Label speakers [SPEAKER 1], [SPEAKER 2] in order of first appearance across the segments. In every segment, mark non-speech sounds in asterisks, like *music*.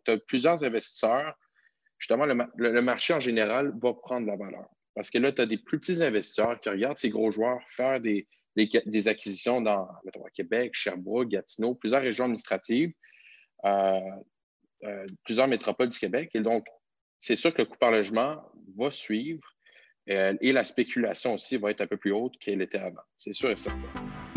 [SPEAKER 1] Donc, tu as plusieurs investisseurs. Justement, le, marché en général va prendre la valeur. Parce que là, tu as des plus petits investisseurs qui regardent ces gros joueurs faire des, acquisitions dans mettons, Québec, Sherbrooke, Gatineau, plusieurs régions administratives, euh, euh, plusieurs métropoles du Québec. Et donc, c'est sûr que le coût par logement va suivre euh, et la spéculation aussi va être un peu plus haute qu'elle était avant. C'est sûr et certain.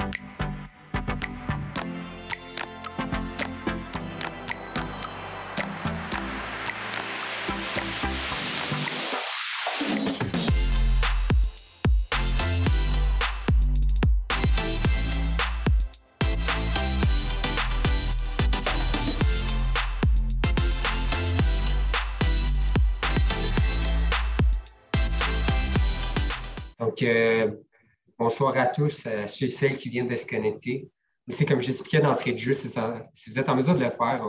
[SPEAKER 2] Bonsoir à tous, à ceux et celles qui viennent de se connecter. C'est comme j'expliquais d'entrée de jeu, si, vous êtes en mesure de le faire,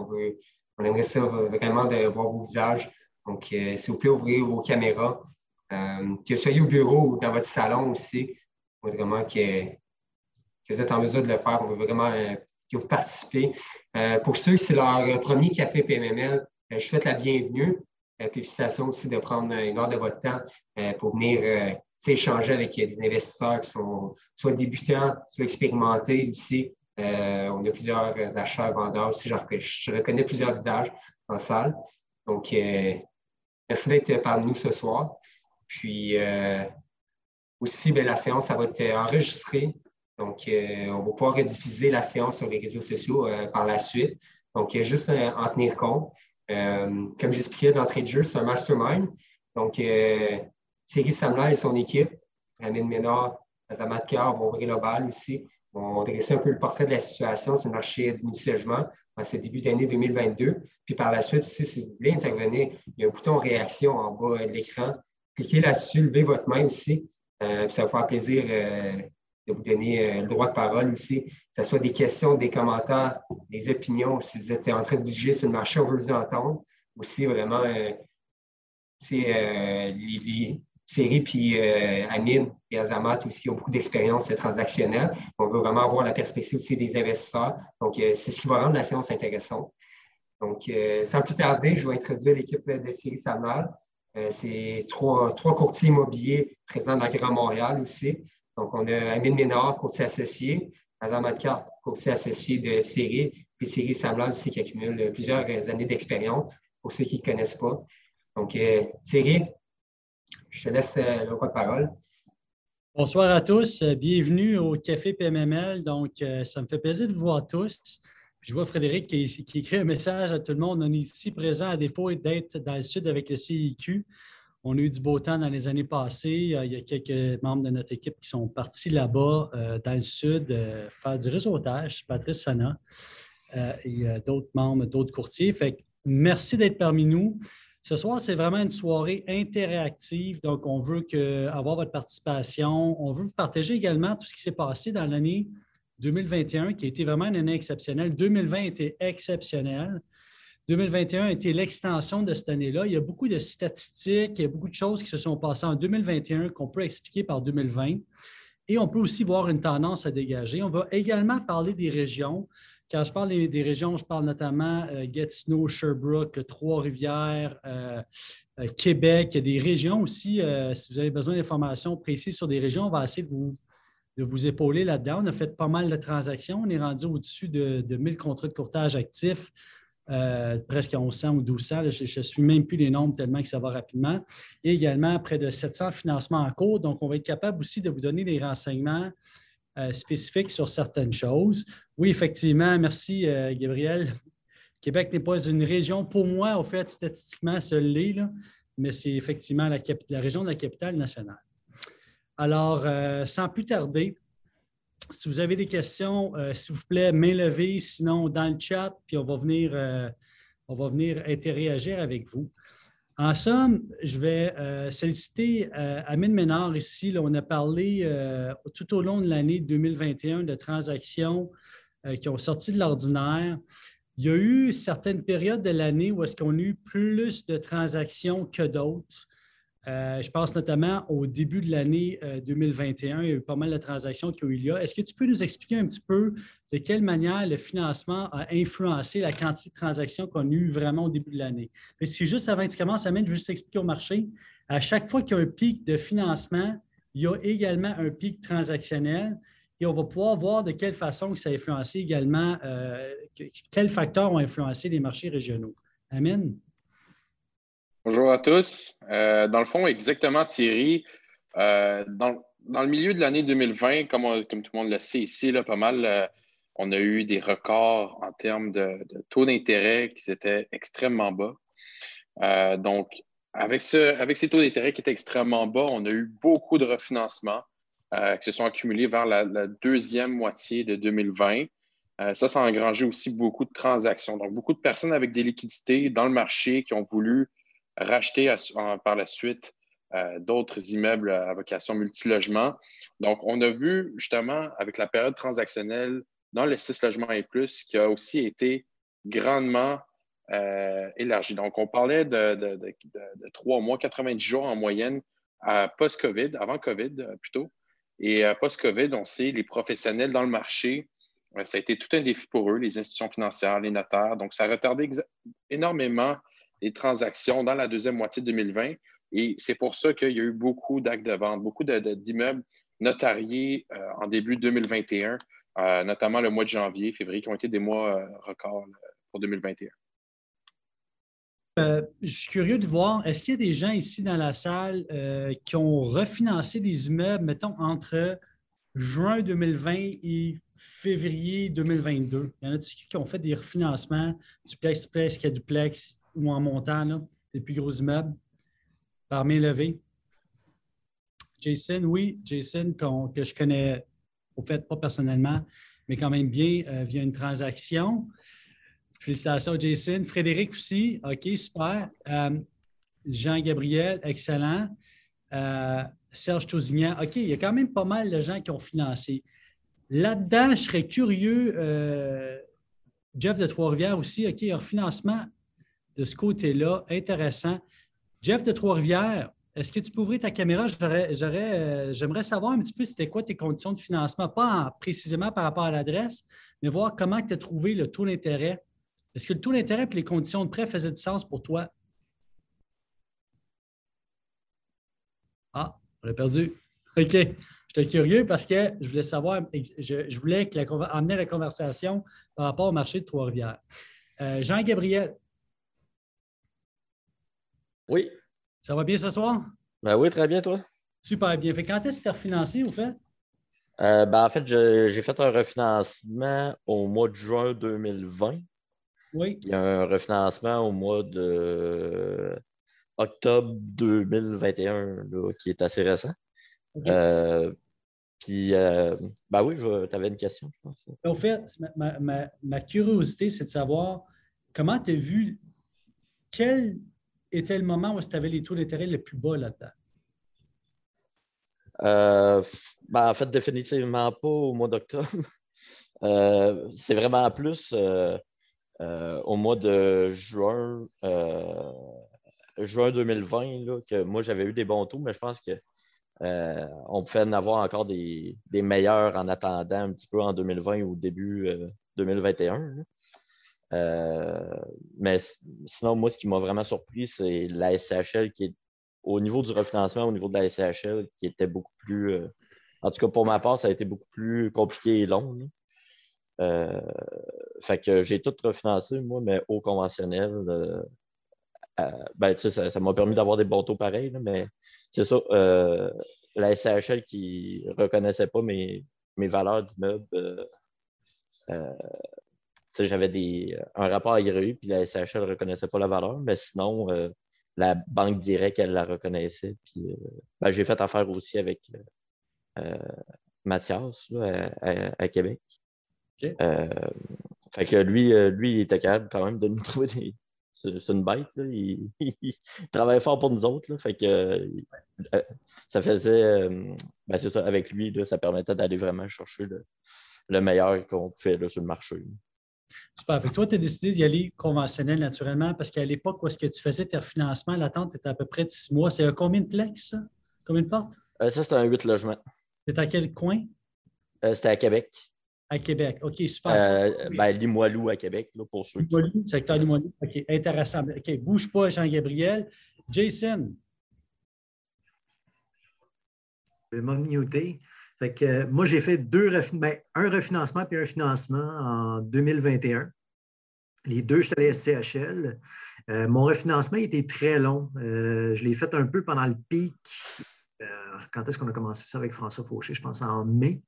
[SPEAKER 2] on, aimerait ça vraiment de voir vos visages. Donc, euh, s'il vous plaît, ouvrez vos caméras. Euh, que vous soyez au bureau ou dans votre salon aussi, on veut vraiment que, vous êtes en mesure de le faire. On veut vraiment euh, que vous participez. pour ceux c'est leur premier café PMML, je souhaite la bienvenue. félicitations aussi de prendre une heure de votre temps pour venir échanger avec des investisseurs qui sont soit débutants, soit expérimentés aussi. Euh, on a plusieurs acheteurs, vendeurs aussi. Je, reconnais plusieurs visages en salle. Donc, euh, merci d'être parmi nous ce soir. Puis, euh, aussi, bien, la séance, ça va être enregistrée. Donc, on va pouvoir rediffuser la séance sur les réseaux sociaux par la suite. Donc, juste en tenir compte. comme j'expliquais d'entrée de jeu, c'est un mastermind. Donc, Thierry Samler et son équipe, Amine Ménard, Azamat Kar vont ouvrir le bal aussi, vont dresser un peu le portrait de la situation sur le marché du multilogement en ce début d'année 2022. Puis par la suite si vous voulez intervenir, il y a un bouton réaction en bas de l'écran. Cliquez là-dessus, levez votre main aussi. Euh, ça va faire plaisir euh, de vous donner euh, le droit de parole aussi, que ce soit des questions, des commentaires, des opinions. Si vous êtes en train de bouger sur le marché, on veut vous entendre. Aussi, vraiment, c'est les, Thierry puis euh, Amine et Azamat aussi ont beaucoup d'expérience transactionnelle. On veut vraiment avoir la perspective aussi des investisseurs. Donc, euh, c'est ce qui va rendre la séance intéressante. Donc, euh, sans plus tarder, je vais introduire l'équipe de Thierry Samal. c'est trois, courtiers immobiliers présents dans le Grand Montréal aussi. Donc, on a Amine Ménard, courtier associé, Azamat Kart, courtier associé de Thierry, puis Thierry Samal aussi qui accumule plusieurs années d'expérience pour ceux qui ne connaissent pas. Donc, Thierry, je te laisse euh, le de parole.
[SPEAKER 3] Bonsoir à tous. Euh, bienvenue au Café PMML. Donc, euh, ça me fait plaisir de vous voir tous. Je vois Frédéric qui, écrit un message à tout le monde. On est ici présent à défaut d'être dans le sud avec le CIQ. On a eu du beau temps dans les années passées. Il y a quelques membres de notre équipe qui sont partis là-bas, dans le sud, faire du réseautage. Patrice Sana et d'autres membres, d'autres courtiers. Fait merci d'être parmi nous. Ce soir, c'est vraiment une soirée interactive. Donc, on veut avoir votre participation. On veut vous partager également tout ce qui s'est passé dans l'année 2021, qui a été vraiment une année exceptionnelle. 2020 était exceptionnel. 2021 a été l'extension de cette année-là. Il y a beaucoup de statistiques, il y a beaucoup de choses qui se sont passées en 2021 qu'on peut expliquer par 2020. Et on peut aussi voir une tendance à dégager. On va également parler des régions. Quand je parle des, régions, je parle notamment euh, Gatineau, Sherbrooke, Trois-Rivières, euh, euh, Québec. Il y a des régions aussi. si vous avez besoin d'informations précises sur des régions, on va essayer de vous, de vous épauler là-dedans. On a fait pas mal de transactions. On est rendu au-dessus de, de 1000 contrats de courtage actifs. presque 1100 ou 1200. je ne suis même plus les nombres tellement que ça va rapidement. Et également près de 700 financements en cours. Donc, on va être capable aussi de vous donner des renseignements euh, spécifique sur certaines choses. Oui, effectivement, merci euh, Gabriel. Québec n'est pas une région, pour moi, au fait, statistiquement, ce l'est, mais c'est effectivement la, région de la capitale nationale. Alors, euh, sans plus tarder, si vous avez des questions, s'il vous plaît, main levée, sinon dans le chat, puis on va venir, on va venir interagir avec vous. En somme, je vais euh, solliciter euh, Amine Ménard ici. on a parlé euh, tout au long de l'année 2021 de transactions qui ont sorti de l'ordinaire. Il y a eu certaines périodes de l'année où est-ce qu'on a eu plus de transactions que d'autres. Euh, je pense notamment au début de l'année 2021, il y a eu pas mal de transactions qui ont eu lieu. Est-ce que tu peux nous expliquer un petit peu de quelle manière le financement a influencé la quantité de transactions qu'on a eues vraiment au début de l'année? C'est juste avant que tu commences, Amine, je veux juste expliquer au marché. À chaque fois qu'il y a un pic de financement, il y a également un pic transactionnel et on va pouvoir voir de quelle façon ça a influencé également, euh, quels facteurs ont influencé les marchés régionaux. Amen.
[SPEAKER 1] Bonjour à tous. Euh, dans le fond, exactement, Thierry, euh, dans, le milieu de l'année 2020, comme, comme, tout le monde le sait ici, là, pas mal, on a eu des records en termes de, taux d'intérêt qui étaient extrêmement bas. donc, avec, ce, avec ces taux d'intérêt qui étaient extrêmement bas, on a eu beaucoup de refinancements euh, qui se sont accumulés vers la, deuxième moitié de 2020. Euh, ça, ça a engrangé aussi beaucoup de transactions. Donc, beaucoup de personnes avec des liquidités dans le marché qui ont voulu racheter par la suite euh, d'autres immeubles à vocation multilogement. Donc, on a vu justement avec la période transactionnelle dans les six logements et plus qui a aussi été grandement euh, élargi. Donc, on parlait de, trois mois, 90 jours en moyenne post-COVID, avant COVID euh, plutôt. Et euh, post-COVID, on sait, les professionnels dans le marché, ça a été tout un défi pour eux, les institutions financières, les notaires. Donc, ça a retardé énormément les transactions dans la deuxième moitié de 2020. Et c'est pour ça qu'il y a eu beaucoup d'actes de vente, beaucoup d'immeubles notariés en début 2021, notamment le mois de janvier, février, qui ont été des mois records pour 2021.
[SPEAKER 3] Euh, je suis curieux de voir, est-ce qu'il y a des gens ici dans la salle euh, qui ont refinancé des immeubles, mettons, entre juin 2020 et février 2022? Il y en a qui ont fait des refinancements duplex, duplex ou en montant, là, des plus gros immeubles, par main levée? Jason, oui, Jason, que je connais, au fait, pas personnellement, mais quand même bien euh, via une transaction. Félicitations, Jason. Frédéric aussi. OK, super. Euh, Jean-Gabriel, excellent. Euh, Serge Tousignan. OK, il y a quand même pas mal de gens qui ont financé. Là-dedans, je serais curieux. Jeff de Trois-Rivières aussi. OK, un financement de ce côté-là. Intéressant. Jeff de Trois-Rivières, est-ce que tu peux ouvrir ta caméra? J'aimerais savoir un petit peu c'était quoi tes conditions de financement, pas précisément par rapport à l'adresse, mais voir comment tu as trouvé le taux d'intérêt est-ce que le taux d'intérêt et les conditions de prêt faisaient du sens pour toi? Ah, on l'a perdu. OK. J'étais curieux parce que je voulais savoir, je, voulais que la, la conversation par rapport au marché de Trois-Rivières. Euh, Jean-Gabriel.
[SPEAKER 4] Oui.
[SPEAKER 3] Ça va bien ce soir?
[SPEAKER 4] Ben oui, très bien, toi.
[SPEAKER 3] Super bien. Fait quand est-ce que tu as refinancé, au fait?
[SPEAKER 4] Euh, ben, en fait, j'ai fait un refinancement au mois de juin 2020.
[SPEAKER 3] Il
[SPEAKER 4] y a un refinancement au mois de octobre 2021 qui est assez récent. Euh, puis, euh, ben oui, tu avais une question, je pense.
[SPEAKER 3] En fait, ma, curiosité, c'est de savoir comment tu as vu quel était le moment où tu avais les taux d'intérêt les plus bas là-dedans?
[SPEAKER 4] Euh, ben, en fait, définitivement pas au mois d'octobre. *laughs* c'est vraiment plus euh, au mois de juin, euh, juin 2020, là, que moi j'avais eu des bons taux, mais je pense qu'on euh, pouvait en avoir encore des, meilleurs en attendant un petit peu en 2020 ou début 2021. Mais sinon, moi, ce qui m'a vraiment surpris, c'est la SCHL qui est au niveau du refinancement, au niveau de la SCHL, qui était beaucoup plus. en tout cas, pour ma part, ça a été beaucoup plus compliqué et long. Euh, fait que j'ai tout refinancé, moi, mais au conventionnel. Euh, euh, ben, ça m'a permis d'avoir des bons taux pareils, mais c'est ça. la SHL qui ne reconnaissait pas mes, mes valeurs d'immeuble. J'avais un rapport agréé, puis la SHL ne reconnaissait pas la valeur, mais sinon, la banque directe, elle la reconnaissait. Puis, ben, j'ai fait affaire aussi avec Mathias à, Québec. Euh, fait que lui, euh, lui, il était capable quand même de nous *laughs* trouver des. C'est une bête, là. Il, travaillait fort pour nous autres. Là. Fait que euh, ça faisait. Ben c'est ça, avec lui, là, ça permettait d'aller vraiment chercher le, meilleur qu'on fait là, sur le marché.
[SPEAKER 3] Super. Fait toi, tu as décidé d'y aller conventionnel naturellement parce qu'à l'époque où est-ce que tu faisais tes refinancements, l'attente était à peu près de six mois. C'est combien de plex, ça? Combien de portes?
[SPEAKER 4] Euh, ça, c'était un huit logements.
[SPEAKER 3] C'était à quel coin?
[SPEAKER 4] Euh, c'était à Québec.
[SPEAKER 3] À Québec. OK, super.
[SPEAKER 4] Euh, ben, Limoilou à Québec, là, pour ceux
[SPEAKER 3] Limoilou, secteur Limoilou. OK, intéressant. OK, bouge pas, Jean-Gabriel. Jason.
[SPEAKER 5] Je vais. Fait que, euh, moi, j'ai fait deux ben, un refinancement puis un financement en 2021. Les deux, j'étais à la SCHL. Euh, mon refinancement était très long. Euh, je l'ai fait un peu pendant le pic. quand est-ce qu'on a commencé ça avec François Fauché? Je pense en mai,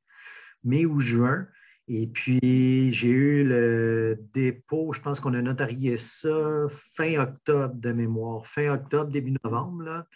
[SPEAKER 5] mai ou juin. Et puis, j'ai eu le dépôt, je pense qu'on a notarié ça fin octobre de mémoire, fin octobre, début novembre. Là.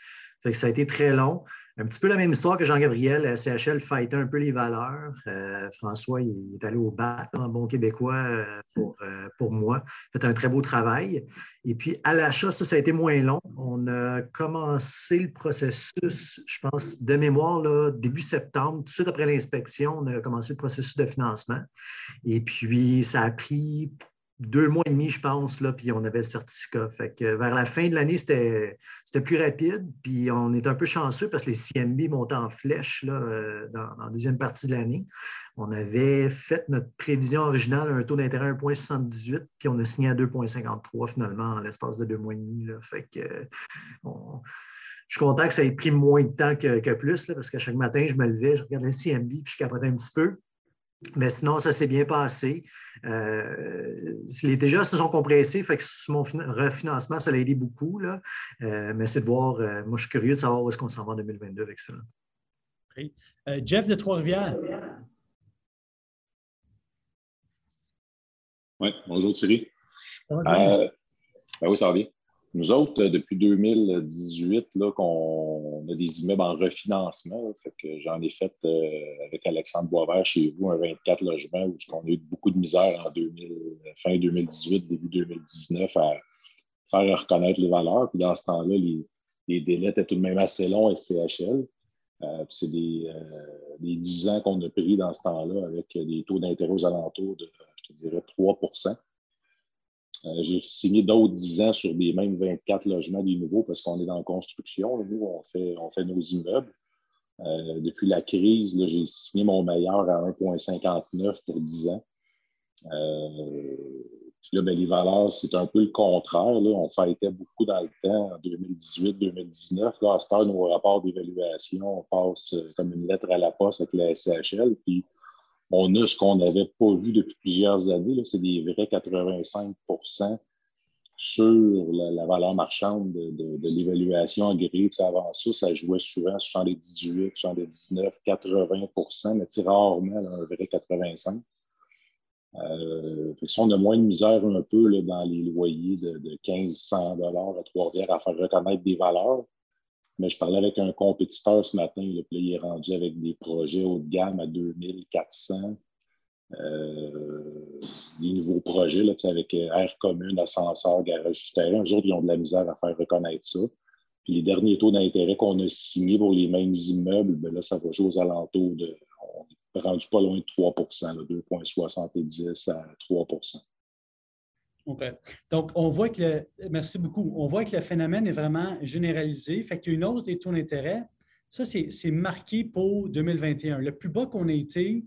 [SPEAKER 5] Ça a été très long. Un petit peu la même histoire que Jean-Gabriel. La CHL fightait un peu les valeurs. Euh, François, il est allé au bac en bon québécois euh, pour, euh, pour moi. Fait un très beau travail. Et puis, à l'achat, ça, ça a été moins long. On a commencé le processus, je pense, de mémoire, début septembre, tout de suite après l'inspection, on a commencé le processus de financement. Et puis, ça a pris deux mois et demi, je pense, là, puis on avait le certificat. Fait que vers la fin de l'année, c'était, plus rapide, puis on est un peu chanceux parce que les CMB montaient en flèche là, euh, dans, la deuxième partie de l'année. On avait fait notre prévision originale un taux d'intérêt à 1,78, puis on a signé à 2,53 finalement en l'espace de deux mois et demi. Fait que, je suis content que ça ait pris moins de temps que, plus, là, parce qu'à chaque matin, je me levais, je regardais le CMB, puis je capotais un petit peu. Mais sinon, ça s'est bien passé. Euh, les déjà se sont compressés, fait que mon refinancement, ça l'a aidé beaucoup. Là. Euh, mais c'est de voir, euh, moi je suis curieux de savoir où est-ce qu'on s'en va en 2022 avec ça.
[SPEAKER 3] Jeff de Trois-Rivières.
[SPEAKER 6] Oui, bonjour Thierry. ben oui, ça va bien. Nous autres, euh, depuis 2018, là, qu'on a des immeubles en refinancement. fait que j'en ai fait euh, avec Alexandre Boisvert chez vous, un 24 logements où on a eu beaucoup de misère en fin 2018, début 2019 à faire reconnaître les valeurs. Dans ce temps-là, les, délais étaient tout de même assez longs à SCHL. Euh, c'est des, des, 10 ans qu'on a pris dans ce temps-là avec des taux d'intérêt aux alentours de, je te dirais, 3 euh, j'ai signé d'autres 10 ans sur des mêmes 24 logements, des nouveaux, parce qu'on est dans la construction. Nous, on fait, on fait nos immeubles. Euh, depuis la crise, j'ai signé mon meilleur à 1,59 pour 10 ans. Euh, là, ben, les valeurs, c'est un peu le contraire. On fêtait beaucoup dans le temps, en 2018-2019. Là, à ce nos rapports d'évaluation, on passe comme une lettre à la poste avec la. Puis on a ce qu'on n'avait pas vu depuis plusieurs années. C'est des vrais 85% sur la, valeur marchande de, l'évaluation agréée. Avant ça, ça jouait souvent 78, 79, 80% mais rarement un vrai 85% euh, si on a moins de misère un peu dans les loyers de, de 1500 à Trois-Rivières à faire reconnaître des valeurs. Mais je parlais avec un compétiteur ce matin, puis il est rendu avec des projets haut de gamme à 2400. Euh, des nouveaux projets là, avec euh, air commune, ascenseur, garage souterrain. Eux autres, ils ont de la misère à faire reconnaître ça. Puis les derniers taux d'intérêt qu'on a signés pour les mêmes immeubles, ben là, ça va jouer aux alentours de. On est rendu pas loin de 3% 2,70 à 3
[SPEAKER 3] donc, on voit que, le, merci beaucoup, on voit que le phénomène est vraiment généralisé. Fait qu'il y a une hausse des taux d'intérêt. Ça, c'est marqué pour 2021. Le plus bas qu'on ait été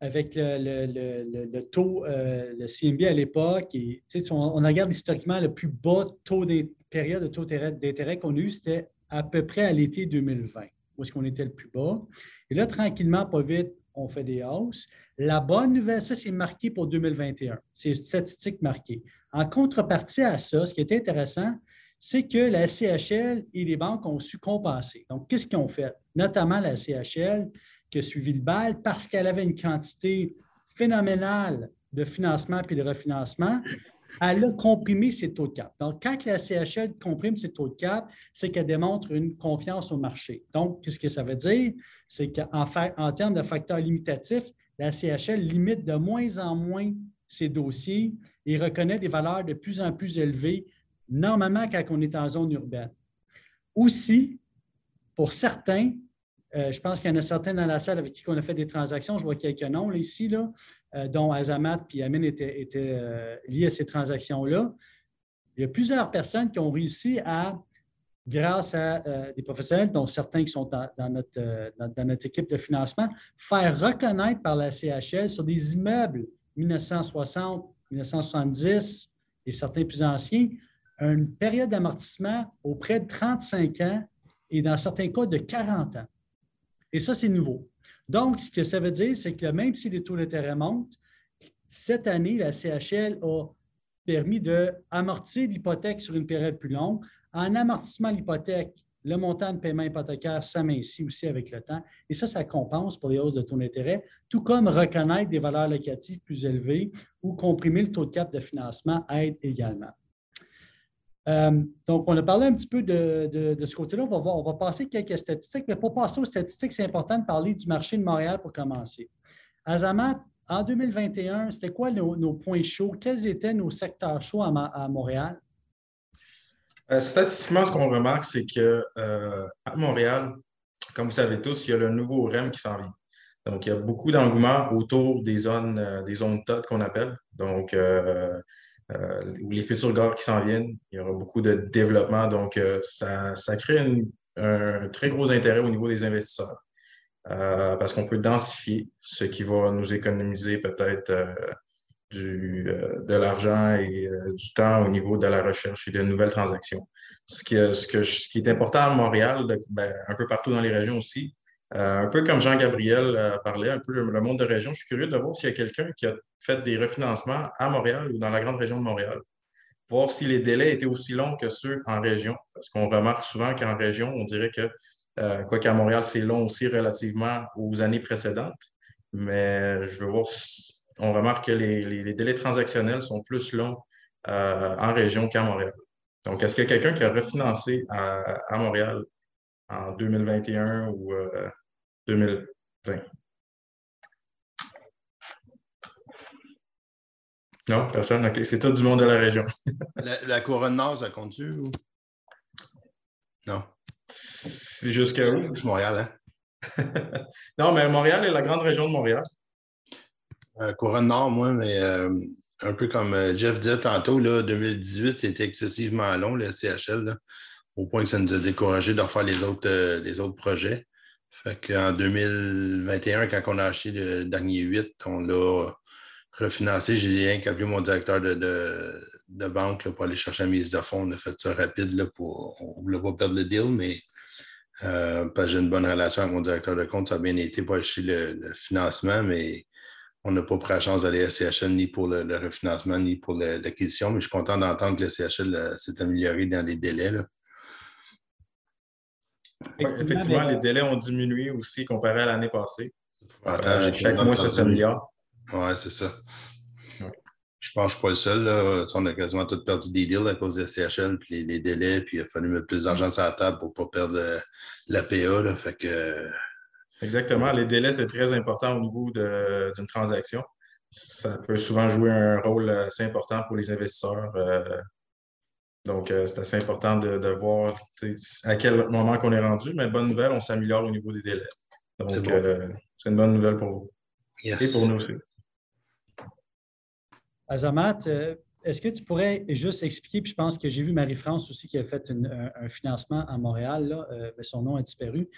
[SPEAKER 3] avec le, taux, euh, le CMB à l'époque, on, on regarde historiquement le plus bas taux des périodes de taux d'intérêt qu'on a eu, c'était à peu près à l'été 2020, où est-ce qu'on était le plus bas. Et là, tranquillement, pas vite, on fait des hausses. La bonne nouvelle, ça, c'est marqué pour 2021. C'est statistique marquée. En contrepartie à ça, ce qui est intéressant, c'est que la CHL et les banques ont su compenser. Donc, qu'est-ce qu'ils ont fait? Notamment la CHL qui a suivi le BAL parce qu'elle avait une quantité phénoménale de financement puis de refinancement elle a comprimé ses taux de cap. Donc, quand la CHL comprime ses taux de cap, c'est qu'elle démontre une confiance au marché. Donc, qu'est-ce que ça veut dire? C'est qu'en en termes de facteurs limitatifs, la CHL limite de moins en moins ses dossiers et reconnaît des valeurs de plus en plus élevées, normalement quand on est en zone urbaine. Aussi, pour certains, Euh, je pense qu'il y en a certains dans la salle avec qui on a fait des transactions. Je vois quelques noms ici, là, euh, dont Azamat et Amin étaient, étaient liés à ces transactions-là. Il y a plusieurs personnes qui ont réussi à, grâce à des professionnels, dont certains qui sont dans, notre, dans, notre, équipe de financement, faire reconnaître par la CHL sur des immeubles 1960, 1970 et certains plus anciens, une période d'amortissement auprès de 35 ans et dans certains cas de 40 ans. Et ça, c'est nouveau. Donc, ce que ça veut dire, c'est que même si les taux d'intérêt montent, cette année, la CHL a permis d'amortir l'hypothèque sur une période plus longue. En amortissement l'hypothèque, le montant de paiement hypothécaire s'amincit aussi avec le temps. Et ça, ça compense pour les hausses de taux d'intérêt, tout comme reconnaître des valeurs locatives plus élevées ou comprimer le taux de cap de financement aide également. Euh, donc, on a parlé un petit peu de, ce côté-là. On va, on va passer quelques statistiques, mais pour passer aux statistiques, c'est important de parler du marché de Montréal pour commencer. Azamat, en 2021, c'était quoi nos, points chauds? Quels étaient nos secteurs chauds à, Montréal?
[SPEAKER 7] Euh, statistiquement, ce qu'on remarque, c'est qu'à euh, Montréal, comme vous savez tous, il y a le nouveau REM qui s'en vient. Donc, il y a beaucoup d'engouement autour des zones, des zones qu'on appelle. Donc, euh, les futurs gares qui s'en viennent. Il y aura beaucoup de développement. Donc, euh, ça, crée un très gros intérêt au niveau des investisseurs euh, parce qu'on peut densifier, ce qui va nous économiser peut-être de l'argent et du temps au niveau de la recherche et de nouvelles transactions. Ce qui, est important à Montréal, ben, un peu partout dans les régions aussi, un peu comme Jean-Gabriel euh, parlait, un peu le, monde de région, je suis curieux de voir s'il y a quelqu'un qui a fait des refinancements à Montréal ou dans la grande région de Montréal. Voir si les délais étaient aussi longs que ceux en région. Parce qu'on remarque souvent qu'en région, on dirait que, euh, quoi qu'à Montréal, c'est long aussi relativement aux années précédentes. Mais je veux voir si on remarque que les, délais transactionnels sont plus longs en région qu'à Montréal. Donc, est-ce qu'il y a quelqu'un qui a refinancé à Montréal en 2021 ou 2020. Euh, non, personne. OK. C'est tout du monde de la région. *laughs*
[SPEAKER 8] la, couronne nord, ça compte-tu ou... Non.
[SPEAKER 7] C'est jusqu'à où?
[SPEAKER 8] Montréal,
[SPEAKER 7] hein? *laughs* non, mais Montréal est la grande région de Montréal.
[SPEAKER 8] Euh, couronne nord, moi, mais euh, un peu comme Jeff disait tantôt, là, 2018, c'était excessivement long, le CHL. Là au point que ça nous a découragé de faire les autres, euh, les autres projets. Fait qu'en 2021, quand on a acheté le dernier 8, on l'a refinancé. J'ai rien qu'appelé mon directeur de, de, banque pour aller chercher la mise de fonds. On a fait ça rapide là, pour. On ne voulait pas perdre le deal, mais euh, j'ai une bonne relation avec mon directeur de compte. Ça a bien été pour acheter le, financement, mais on n'a pas pris la chance d'aller à CHL ni pour le, refinancement ni pour l'acquisition. Mais je suis content d'entendre que le CHL euh, s'est amélioré dans les délais. Là
[SPEAKER 7] effectivement, les délais ont diminué aussi comparé à l'année passée. Euh, chaque mois, ça s'améliore.
[SPEAKER 8] Oui, c'est ça. Je pense que je ne suis pas le seul. On a quasiment tout perdu des deals à cause des CHL, puis les, délais, puis il a fallu mettre plus d'argent sur la table pour ne pas perdre euh, la PA. fait que...
[SPEAKER 7] Exactement. Les délais, c'est très important au niveau d'une transaction. Ça peut souvent jouer un rôle assez important pour les investisseurs. Euh, donc, euh, c'est assez important de, voir à quel moment qu'on est rendu. Mais bonne nouvelle, on s'améliore au niveau des délais. Donc, euh, c'est une bonne nouvelle pour vous. Et pour nous aussi.
[SPEAKER 3] Azamat, euh, est-ce que tu pourrais juste expliquer, puis je pense que j'ai vu Marie-France aussi qui a fait un, financement à Montréal, mais son nom a disparu.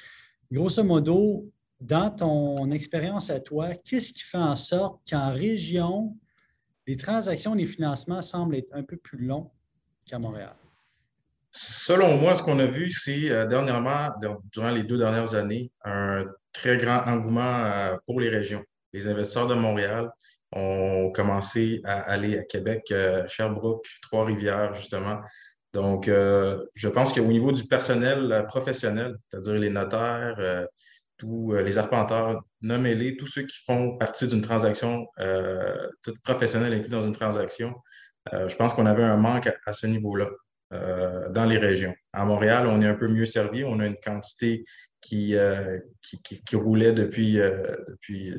[SPEAKER 3] Grosso modo, dans ton expérience à toi, qu'est-ce qui fait en sorte qu'en région, les transactions, les financements semblent être un peu plus longs qu'à Montréal?
[SPEAKER 7] Selon moi, ce qu'on a vu, c'est euh, dernièrement, durant les deux dernières années, un très grand engouement euh, pour les régions. Les investisseurs de Montréal ont commencé à aller à Québec, euh, Sherbrooke, Trois-Rivières, justement. Donc, je pense qu'au niveau du personnel professionnel, c'est-à-dire les notaires, tous les arpenteurs, nommez-les, tous ceux qui font partie d'une transaction, toute professionnelle inclus dans une transaction, je pense qu'on avait un manque à, ce niveau-là euh, dans les régions. À Montréal, on est un peu mieux servi. On a une quantité qui, euh, qui, roulait depuis, depuis,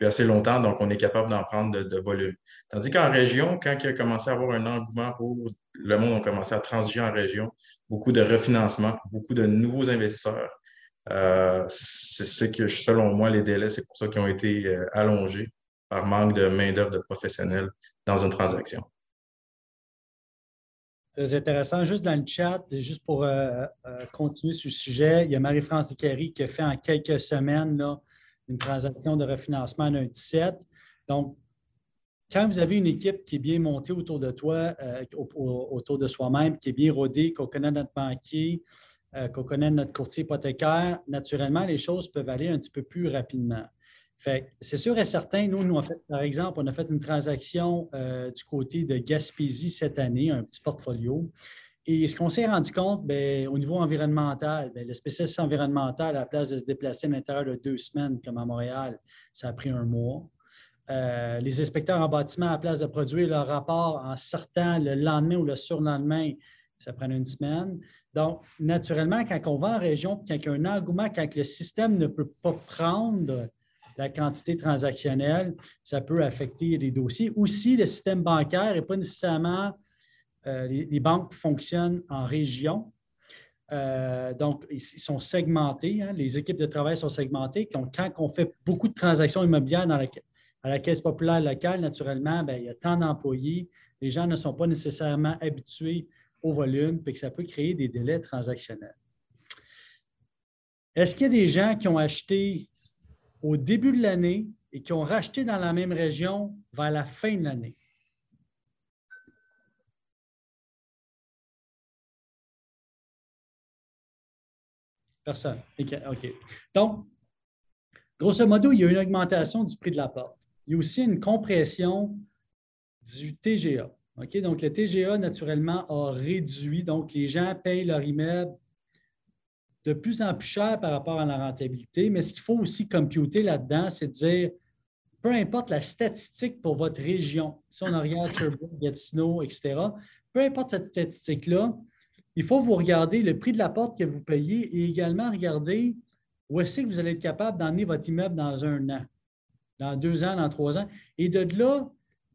[SPEAKER 7] assez longtemps, donc on est capable d'en prendre de, volume. Tandis qu'en région, quand il a commencé à avoir un engouement pour le monde a commencé à transiger en région, beaucoup de refinancement, beaucoup de nouveaux investisseurs. c'est ce que, selon moi, les délais, c'est pour ça qu'ils ont été allongés par manque de main-d'œuvre de professionnels dans une transaction.
[SPEAKER 3] Très intéressant. Juste dans le chat, juste pour euh, euh, continuer sur le sujet, il y a Marie-France Ducary qui a fait en quelques semaines là, une transaction de refinancement d'un 17. Donc, quand vous avez une équipe qui est bien montée autour de toi, euh, autour de soi-même, qui est bien rodée, qu'on connaît notre banquier, qu'on connaît notre courtier hypothécaire, naturellement, les choses peuvent aller un petit peu plus rapidement c'est sûr et certain, nous, nous, par exemple, on a fait une transaction euh, du côté de Gaspésie cette année, un petit portfolio. Et ce qu'on s'est rendu compte, bien, au niveau environnemental, bien, le spécialiste environnemental, à la place de se déplacer à l'intérieur de deux semaines, comme à Montréal, ça a pris un mois. Euh, les inspecteurs en bâtiment, à la place de produire leur rapport en sortant le lendemain ou le surlendemain, ça prend une semaine. Donc, naturellement, quand on va en région, quand il y a un engouement, quand le système ne peut pas prendre la quantité transactionnelle, ça peut affecter les dossiers. Aussi, le système bancaire n'est pas nécessairement. Euh, les, banques fonctionnent en région. Euh, donc, ils sont segmentés. Hein. les équipes de travail sont segmentées. Quand, on fait beaucoup de transactions immobilières dans la, à la Caisse populaire locale, naturellement, bien, il y a tant d'employés. Les gens ne sont pas nécessairement habitués au volume, puis que ça peut créer des délais transactionnels. Est-ce qu'il y a des gens qui ont acheté au début de l'année et qui ont racheté dans la même région vers la fin de l'année. Personne. OK. Donc, grosso modo, il y a une augmentation du prix de la porte. Il y a aussi une compression du TGA. OK? Donc, le TGA, naturellement, a réduit. Donc, les gens payent leur immeuble de plus en plus cher par rapport à la rentabilité. Mais ce qu'il faut aussi computer là-dedans, c'est de dire, peu importe la statistique pour votre région, si on regarde Sherbrooke, Gatineau, etc., peu importe cette statistique-là, il faut vous regarder le prix de la porte que vous payez et également regarder où est-ce que vous allez être capable d'emmener votre immeuble dans un an, dans deux ans, dans trois ans. Et de là,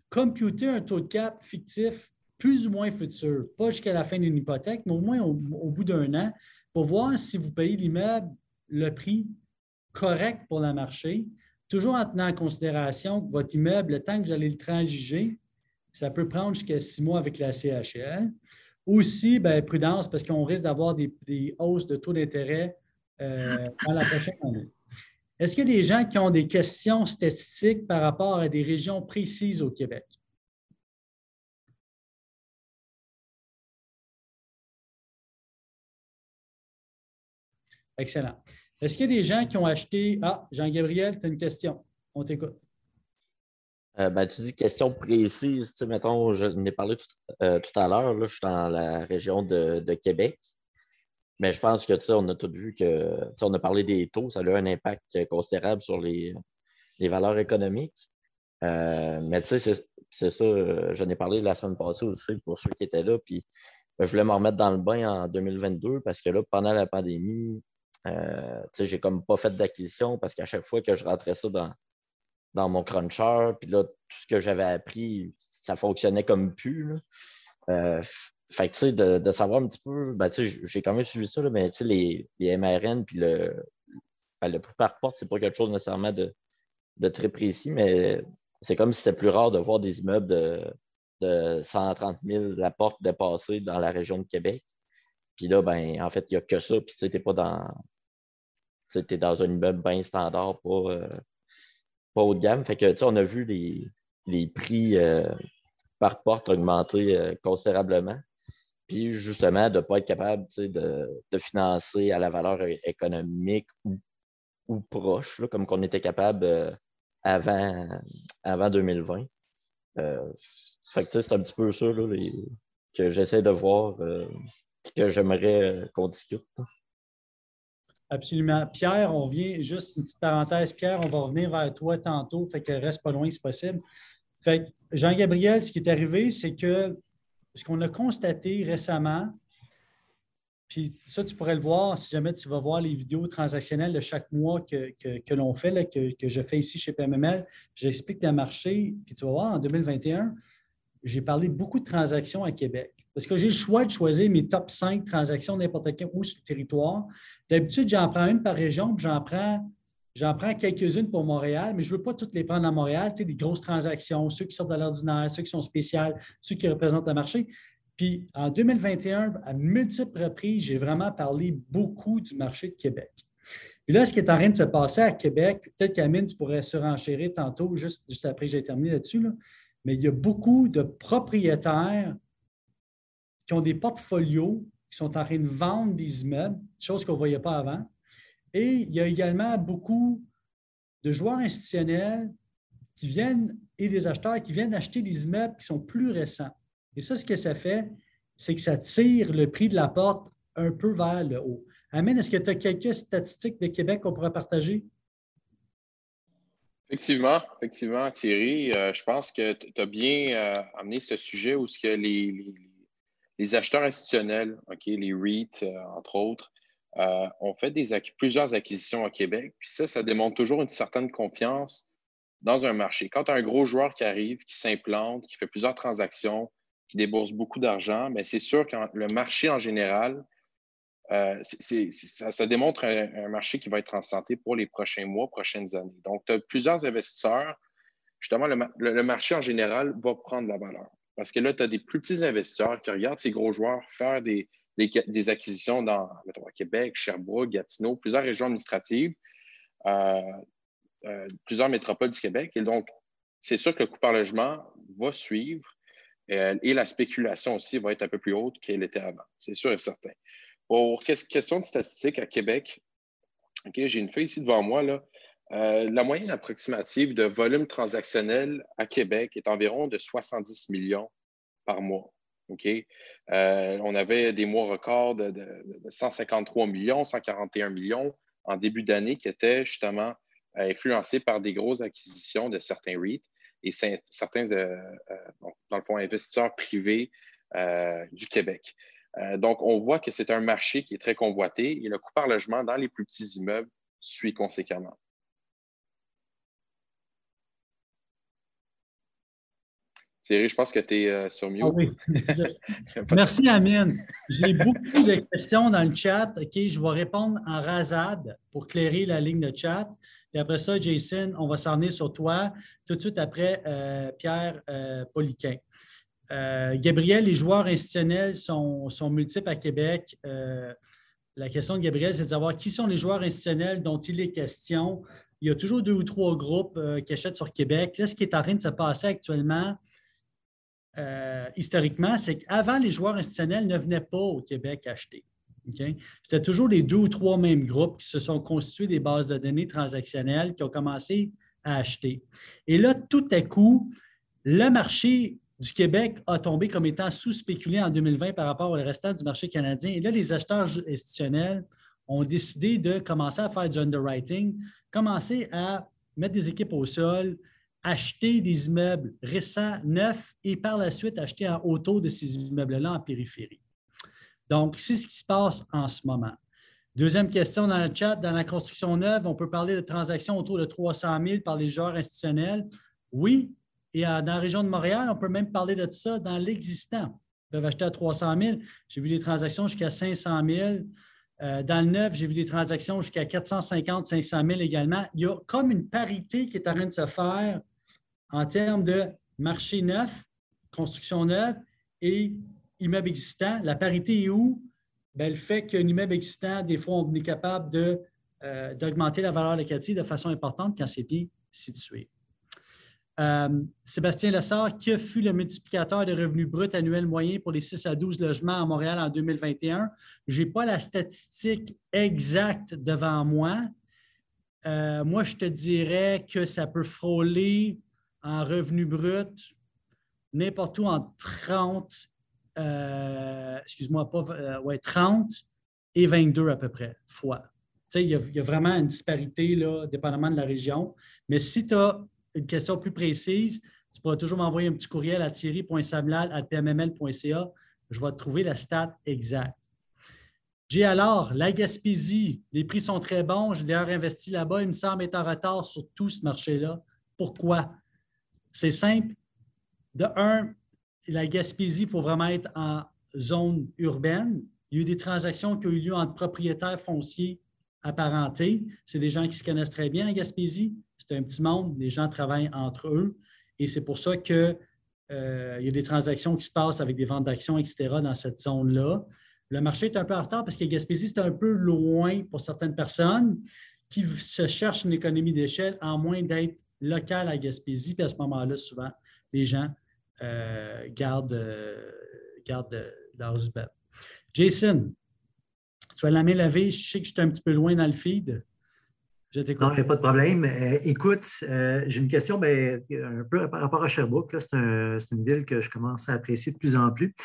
[SPEAKER 3] computer un taux de cap fictif plus ou moins futur, pas jusqu'à la fin d'une hypothèque, mais au moins au bout d'un an, pour voir si vous payez l'immeuble le prix correct pour le marché, toujours en tenant en considération que votre immeuble, le temps que vous allez le transiger, ça peut prendre jusqu'à six mois avec la CHL. Aussi, bien, prudence, parce qu'on risque d'avoir des, hausses de taux d'intérêt euh, dans la prochaine année. Est-ce qu'il y a des gens qui ont des questions statistiques par rapport à des régions précises au Québec? Excellent. Est-ce qu'il y a des gens qui ont acheté? Ah, Jean-Gabriel, tu as une question. On t'écoute.
[SPEAKER 4] Euh, ben, tu dis question précise. Tu mettons, je n'ai parlé euh, tout, à l'heure. Je suis dans la région de, Québec. Mais je pense que on a tout vu que on a parlé des taux, ça a eu un impact considérable sur les, valeurs économiques. Euh, mais tu sais, c'est ça, j'en ai parlé la semaine passée aussi pour ceux qui étaient là. Puis je voulais me remettre dans le bain en 2022 parce que là, pendant la pandémie, euh, j'ai comme pas fait d'acquisition parce qu'à chaque fois que je rentrais ça dans, dans mon cruncher, puis là, tout ce que j'avais appris, ça fonctionnait comme plus. Euh, fait que, de, savoir un petit peu, ben, j'ai quand même suivi ça, mais tu sais, les, les MRN, puis le, ben, le prix par porte, c'est pas quelque chose nécessairement de, de très précis, mais c'est comme si c'était plus rare de voir des immeubles de, de 130 000 la porte dépassée dans la région de Québec. Puis là, ben, en fait, il n'y a que ça. Puis tu n'es pas dans. Tu dans un immeuble bien standard, pas, euh, pas haut de gamme. Fait que, tu sais, on a vu les, les prix euh, par porte augmenter euh, considérablement. Puis justement, de ne pas être capable de, de, financer à la valeur économique ou, ou proche, là, comme qu'on était capable avant, avant 2020. fait que c'est un petit peu ça là, que j'essaie de voir que j'aimerais euh, qu'on discute.
[SPEAKER 3] Absolument. Pierre, on vient, juste une petite parenthèse, Pierre, on va revenir vers toi tantôt, fait que reste pas loin si possible. Fait Jean-Gabriel, ce qui est arrivé, c'est que ce qu'on a constaté récemment, puis ça, tu pourrais le voir si jamais tu vas voir les vidéos transactionnelles de chaque mois que, l'on fait, que, que, je fais ici chez PMML. J'explique le marché, puis tu vas voir, en 2021, j'ai parlé beaucoup de transactions à Québec. Parce que j'ai le choix de choisir mes top 5 transactions n'importe où sur le territoire. D'habitude, j'en prends une par région, puis j'en prends, j'en prends quelques-unes pour Montréal, mais je ne veux pas toutes les prendre à Montréal, tu sais, des grosses transactions, ceux qui sortent de l'ordinaire, ceux qui sont spéciales, ceux qui représentent le marché. Puis en 2021, à multiples reprises, j'ai vraiment parlé beaucoup du marché de Québec. Puis là, ce qui est en train de se passer à Québec, peut-être qu'Amine, tu pourrais surenchérir tantôt, juste, juste après que j'ai terminé là-dessus, mais il y a beaucoup de propriétaires qui ont des portfolios, qui sont en train de vendre des immeubles, chose qu'on ne voyait pas avant. Et il y a également beaucoup de joueurs institutionnels qui viennent et des acheteurs qui viennent acheter des immeubles qui sont plus récents. Et ça, ce que ça fait, c'est que ça tire le prix de la porte un peu vers le haut. Amine, est-ce que tu as quelques statistiques de Québec qu'on pourrait partager?
[SPEAKER 1] Effectivement, effectivement, Thierry. Euh, je pense que tu as bien euh, amené ce sujet où ce que les, acheteurs institutionnels, les REIT, euh, entre autres, ont fait plusieurs acquisitions au Québec. Puis ça, ça démontre toujours une certaine confiance dans un marché. Quand tu as un gros joueur qui arrive, qui s'implante, qui fait plusieurs transactions, qui débourse beaucoup d'argent, c'est sûr que le marché en général, euh, ça, démontre un, marché qui va être en santé pour les prochains mois, prochaines années. Donc, tu as plusieurs investisseurs. Justement, le, marché en général va prendre la valeur. Parce que là, tu as des plus petits investisseurs qui regardent ces gros joueurs faire des, acquisitions dans Québec, Sherbrooke, Gatineau, plusieurs régions administratives, euh, euh, plusieurs métropoles du Québec. Et donc, c'est sûr que le coût par logement va suivre euh, et la spéculation aussi va être un peu plus haute qu'elle était avant. C'est sûr et certain. Pour question de statistiques à Québec, j'ai une feuille ici devant moi. Là. Euh, la moyenne approximative de volume transactionnel à Québec est environ de 70 millions par mois. Euh, on avait des mois records de, de, 153 millions, 141 millions en début d'année qui étaient justement influencés par des grosses acquisitions de certains REIT et certains, euh, euh, dans le fond, investisseurs privés euh, du Québec. donc, on voit que c'est un marché qui est très convoité et le coût par logement dans les plus petits immeubles suit conséquemment. Thierry, je pense que tu es sur mieux.
[SPEAKER 3] Ah oui. *laughs* Merci, Amine. J'ai beaucoup de questions dans le chat. OK, je vais répondre en rasade pour clairer la ligne de chat. Et après ça, Jason, on va s'en sur toi tout de suite après euh, Pierre euh, Poliquin. Euh, Gabriel, les joueurs institutionnels sont, multiples à Québec. la question de Gabriel, c'est de savoir qui sont les joueurs institutionnels dont il est question. Il y a toujours deux ou trois groupes qui achètent sur Québec. Là, ce qui est en train de se passer actuellement, historiquement, c'est qu'avant, les joueurs institutionnels ne venaient pas au Québec acheter. C'était toujours les deux ou trois mêmes groupes qui se sont constitués des bases de données transactionnelles qui ont commencé à acheter. Et là, tout à coup, le marché du Québec a tombé comme étant sous-spéculé en 2020 par rapport au restant du marché canadien. Et là, les acheteurs institutionnels ont décidé de commencer à faire du underwriting, commencer à mettre des équipes au sol, acheter des immeubles récents, neufs, et par la suite acheter en auto de ces immeubles-là en périphérie. Donc, c'est ce qui se passe en ce moment. Deuxième question dans le chat, dans la construction neuve, on peut parler de transactions autour de 300 000 par les joueurs institutionnels. Oui, et dans la région de Montréal, on peut même parler de ça dans l'existant. Ils peuvent acheter à 300 000. J'ai vu des transactions jusqu'à 500 000. Euh, dans le neuf, j'ai vu des transactions jusqu'à 450 500 000 également. Il y a comme une parité qui est en train de se faire en termes de marché neuf, construction neuve et immeuble existant. La parité est où? Bien, le fait qu'un immeuble existant, des fois, on est capable euh, d'augmenter la valeur locative de façon importante quand c'est bien situé. Euh, Sébastien Lessard, qui a fut le multiplicateur de revenus bruts annuels moyens pour les 6 à 12 logements à Montréal en 2021? Je n'ai pas la statistique exacte devant moi. Euh, moi, je te dirais que ça peut frôler en revenus bruts n'importe où entre 30 euh, euh, ouais, 30 et 22 à peu près fois. Il y, a, vraiment une disparité, là, dépendamment de la région. Mais si tu as une question plus précise, tu pourras toujours m'envoyer un petit courriel à thierry.sablal.pmml.ca. Je vais trouver la stat exacte. J'ai alors la Gaspésie, les prix sont très bons. J'ai d'ailleurs investi là-bas. Il me semble être en retard sur tout ce marché-là. Pourquoi? C'est simple. De un, la Gaspésie, il faut vraiment être en zone urbaine. Il y a eu des transactions qui ont eu lieu entre propriétaires fonciers apparentés. C'est des gens qui se connaissent très bien à Gaspésie. C'est un petit monde, les gens travaillent entre eux. Et c'est pour ça qu'il euh, y a des transactions qui se passent avec des ventes d'actions, etc., dans cette zone-là. Le marché est un peu en retard parce que Gaspésie, c'est un peu loin pour certaines personnes qui se cherchent une économie d'échelle en moins d'être local à Gaspésie. Puis à ce moment-là, souvent, les gens euh, gardent, euh, gardent leurs Jason, tu as la main lavée. Je sais que je suis un petit peu loin dans le feed.
[SPEAKER 5] Non, pas de problème. Euh, écoute, euh, j'ai une question ben, un peu par rapport à Sherbrooke. C'est une ville que je commence à apprécier de plus en plus.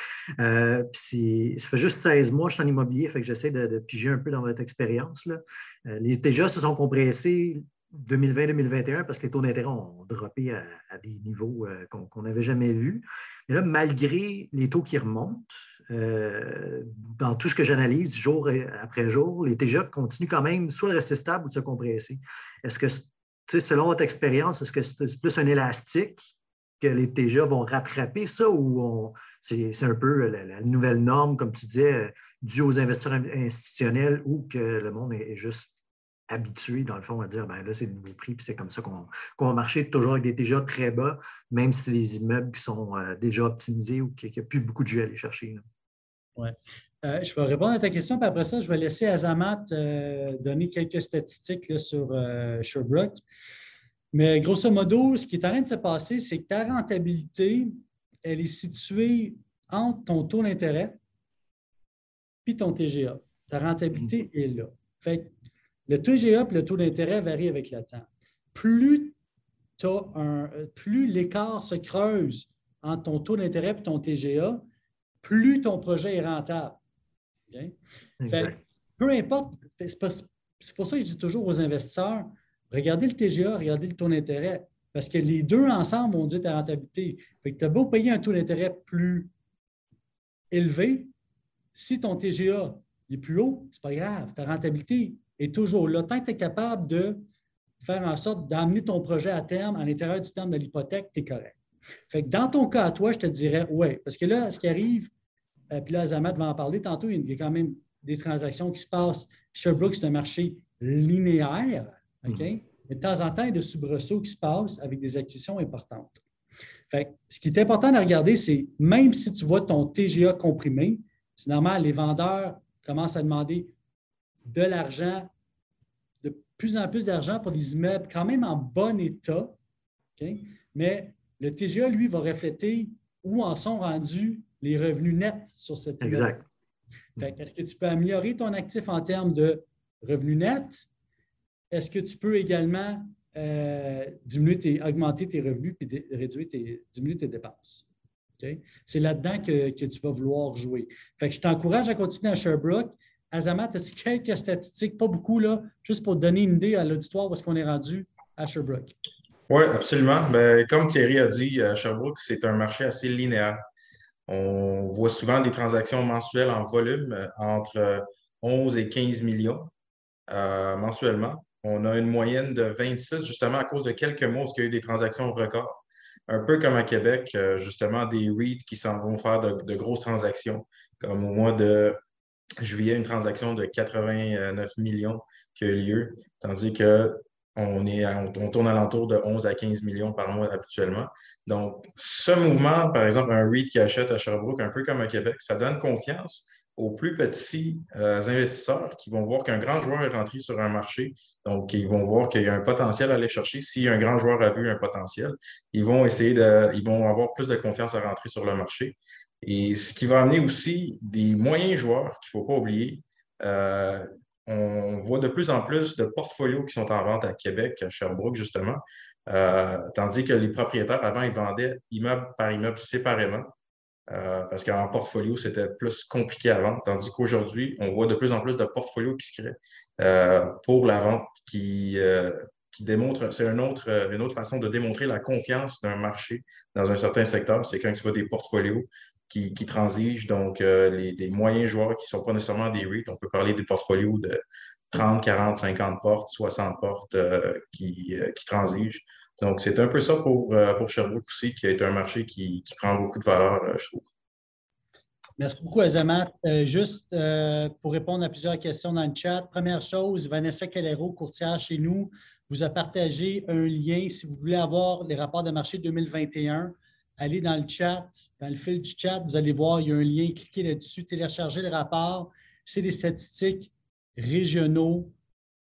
[SPEAKER 5] Euh, ça fait juste 16 mois que je suis en immobilier, fait que j'essaie de, piger un peu dans votre expérience. les TGA se sont compressés 2020-2021 parce que les taux d'intérêt ont droppé à, des niveaux qu'on n'avait jamais vus. Mais là, malgré les taux qui remontent, euh, dans tout ce que j'analyse jour après jour, les TGA continuent quand même soit de rester stables ou de se compresser. Est-ce que, selon votre expérience, est-ce que c'est plus un élastique que les TGA vont rattraper ça ou c'est un peu la, nouvelle norme, comme tu disais, due aux investisseurs institutionnels ou que le monde est, juste habitué, dans le fond, à dire ben là, c'est le nouveau prix, puis c'est comme ça qu'on va marcher toujours avec des TGA très bas, même si les immeubles sont euh, déjà optimisés ou qu'il n'y a plus beaucoup de jeux à aller chercher.
[SPEAKER 3] Euh, je vais répondre à ta question, puis après ça, je vais laisser Azamat euh, donner quelques statistiques sur euh, Sherbrooke. Mais grosso modo, ce qui est en train de se passer, c'est que ta rentabilité, elle est située entre ton taux d'intérêt puis ton TGA. Ta rentabilité mm-hmm. est là. Fait le TGA et le taux d'intérêt varient avec le temps. Plus, plus l'écart se creuse entre ton taux d'intérêt et ton TGA, plus ton projet est rentable. peu importe, c'est pour ça que je dis toujours aux investisseurs, regardez le TGA, regardez le taux d'intérêt, parce que les deux ensemble vont dire ta rentabilité. tu as beau payer un taux d'intérêt plus élevé, si ton TGA est plus haut, ce n'est pas grave, ta rentabilité est toujours là. Tant que tu es capable de faire en sorte d'amener ton projet à terme à l'intérieur du terme de l'hypothèque, tu es correct. Fait que dans ton cas à toi, je te dirais oui. Parce que là, ce qui arrive, euh, puis là, Zamat va en parler tantôt, il y a quand même des transactions qui se passent. Sherbrooke, c'est un marché linéaire, OK? Mm-hmm. Mais de temps en temps, il y a des soubresauts qui se passent avec des acquisitions importantes. Fait ce qui est important à regarder, c'est même si tu vois ton TGA comprimé, c'est normal, les vendeurs commencent à demander de l'argent, de plus en plus d'argent pour des immeubles quand même en bon état. Mais le TGA, lui, va refléter où en sont rendus les revenus nets sur cette
[SPEAKER 5] Exact.
[SPEAKER 3] Est-ce que tu peux améliorer ton actif en termes de revenus nets? Est-ce que tu peux également euh, diminuer tes, augmenter tes revenus et réduire tes, diminuer tes dépenses? C'est là-dedans que, tu vas vouloir jouer. Fait que je t'encourage à continuer à Sherbrooke. Azamat, as-tu quelques statistiques, pas beaucoup, là, juste pour donner une idée à l'auditoire où est-ce qu'on est rendu à Sherbrooke?
[SPEAKER 7] Oui, absolument. Ben, comme Thierry a dit, Sherbrooke, c'est un marché assez linéaire. On voit souvent des transactions mensuelles en volume euh, entre 11 et 15 millions euh, mensuellement. On a une moyenne de 26 justement à cause de quelques mois où il y a eu des transactions records. Un peu comme à Québec, euh, justement, des REIT qui s'en vont faire de, grosses transactions, comme au mois de juillet, une transaction de 89 millions qui a eu lieu, tandis que on, est, on, tourne alentour de 11 à 15 millions par mois habituellement. Donc, ce mouvement, par exemple, un REIT qui achète à Sherbrooke, un peu comme à Québec, ça donne confiance aux plus petits euh, investisseurs qui vont voir qu'un grand joueur est rentré sur un marché. Donc, ils vont voir qu'il y a un potentiel à aller chercher. Si un grand joueur a vu un potentiel, ils vont essayer de, ils vont avoir plus de confiance à rentrer sur le marché. Et ce qui va amener aussi des moyens joueurs qu'il ne faut pas oublier. Euh, on voit de plus en plus de portfolios qui sont en vente à Québec, à Sherbrooke, justement, euh, tandis que les propriétaires, avant, ils vendaient immeuble par immeuble séparément, euh, parce qu'en portfolio, c'était plus compliqué à vendre, tandis qu'aujourd'hui, on voit de plus en plus de portfolios qui se créent euh, pour la vente, qui, qui démontrent, c'est une autre, une autre façon de démontrer la confiance d'un marché dans un certain secteur, c'est quand tu vois des portfolios qui, transigent, donc euh, les, moyens joueurs qui ne sont pas nécessairement des REIT. On peut parler des portfolios de 30, 40, 50 portes, 60 portes euh, qui, euh, qui, transigent. Donc, c'est un peu ça pour, pour Sherbrooke aussi, qui est un marché qui, prend beaucoup de valeur, je trouve.
[SPEAKER 3] Merci beaucoup, Azamat. Euh, juste euh, pour répondre à plusieurs questions dans le chat. Première chose, Vanessa Calero, courtière chez nous, vous a partagé un lien. Si vous voulez avoir les rapports de marché 2021, allez dans le chat, dans le fil du chat, vous allez voir, il y a un lien, cliquez là-dessus, téléchargez le rapport. C'est des statistiques régionaux,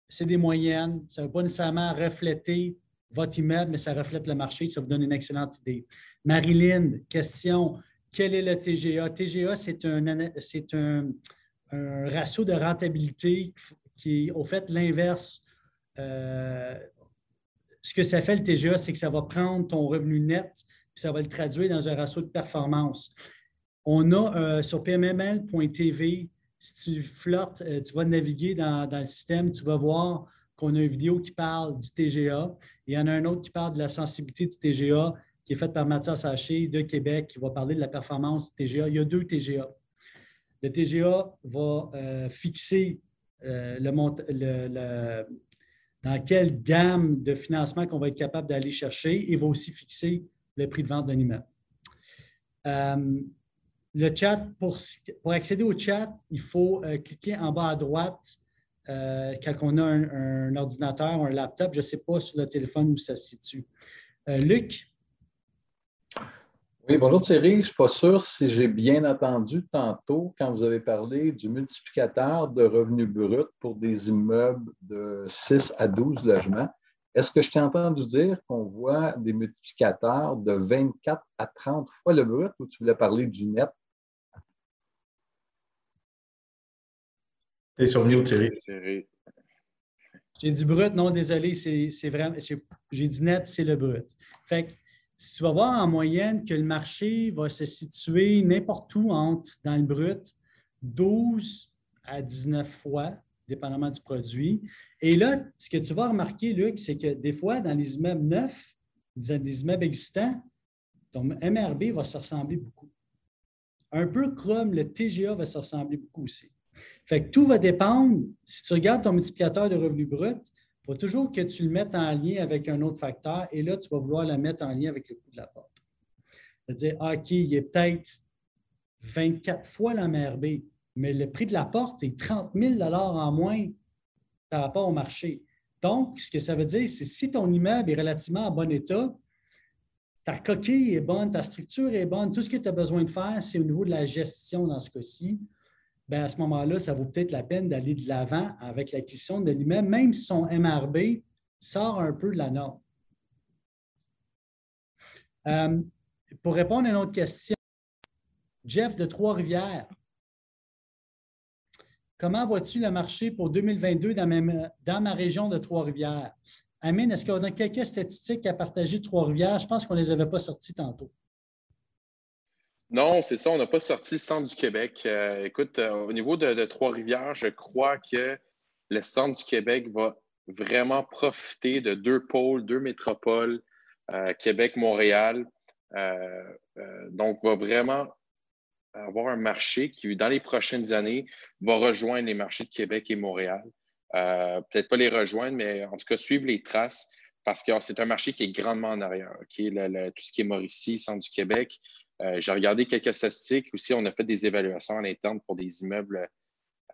[SPEAKER 3] c'est des moyennes. Ça ne va pas nécessairement refléter votre immeuble, mais ça reflète le marché. Ça vous donne une excellente idée. Marilyn, question. Quel est le TGA? TGA, c'est un, un, ratio de rentabilité qui est au fait l'inverse. Euh, ce que ça fait le TGA, c'est que ça va prendre ton revenu net puis ça va le traduire dans un ratio de performance. On a euh, sur pmml.tv, si tu flottes, euh, tu vas naviguer dans, le système, tu vas voir qu'on a une vidéo qui parle du TGA. Il y en a un autre qui parle de la sensibilité du TGA, qui est faite par Mathias Haché de Québec, qui va parler de la performance du TGA. Il y a deux TGA. Le TGA va euh, fixer dans quelle gamme de financement qu'on va être capable d'aller chercher et va aussi fixer le prix de vente d'un immeuble. Euh, le chat, pour, accéder au chat, il faut euh, cliquer en bas à droite euh, quand on a un, ordinateur ou un laptop. Je ne sais pas sur le téléphone où ça se situe. Luc?
[SPEAKER 9] Oui, bonjour Thierry. Je ne suis pas sûr si j'ai bien entendu tantôt quand vous avez parlé du multiplicateur de revenus bruts pour des immeubles de 6 à 12 logements. Est-ce que je t'ai entendu dire qu'on voit des multiplicateurs de 24 à 30 fois le brut ou tu voulais parler du net?
[SPEAKER 7] T'es sur mute, Thierry.
[SPEAKER 3] J'ai dit brut, non, désolé, c'est vraiment. J'ai dit net, c'est le brut. Fait que, si tu vas voir en moyenne que le marché va se situer n'importe où entre, dans le brut, 12 à 19 fois, dépendamment du produit. Et là, ce que tu vas remarquer, Luc, c'est que des fois, dans les immeubles neufs, des immeubles existants, ton MRB va se ressembler beaucoup. Un peu comme le TGA va se ressembler beaucoup aussi. Fait que tout va dépendre, si tu regardes ton multiplicateur de revenus brut, il faut toujours que tu le mettes en lien avec un autre facteur et là, tu vas vouloir le mettre en lien avec le coût de la porte. C'est-à-dire, ah, OK, il est peut-être 24 fois la MRB mais le prix de la porte est 30 000 en moins par rapport au marché. Donc, ce que ça veut dire, c'est si ton immeuble est relativement en bon état, ta coquille est bonne, ta structure est bonne, tout ce que tu as besoin de faire, c'est au niveau de la gestion dans ce cas-ci. Bien, à ce moment-là, ça vaut peut-être la peine d'aller de l'avant avec l'acquisition de l'immeuble, même si son MRB sort un peu de la norme. Euh, pour répondre à une autre question, Jeff de Trois-Rivières, Comment vois-tu le marché pour 2022 dans ma, région de Trois-Rivières? Amine, est-ce qu'on a quelques statistiques à partager de Trois-Rivières? Je pense qu'on ne les avait pas sorties tantôt.
[SPEAKER 1] Non, c'est ça. On n'a pas sorti le centre du Québec. Euh, écoute, euh, au niveau de, Trois-Rivières, je crois que le centre du Québec va vraiment profiter de deux pôles, deux métropoles, euh, Québec-Montréal. donc, va vraiment avoir un marché qui, dans les prochaines années, va rejoindre les marchés de Québec et Montréal. Euh, peut-être pas les rejoindre, mais en tout cas suivre les traces parce que c'est un marché qui est grandement en arrière, tout ce qui est Mauricie, centre du Québec. Euh, j'ai regardé quelques statistiques aussi. On a fait des évaluations en interne pour des immeubles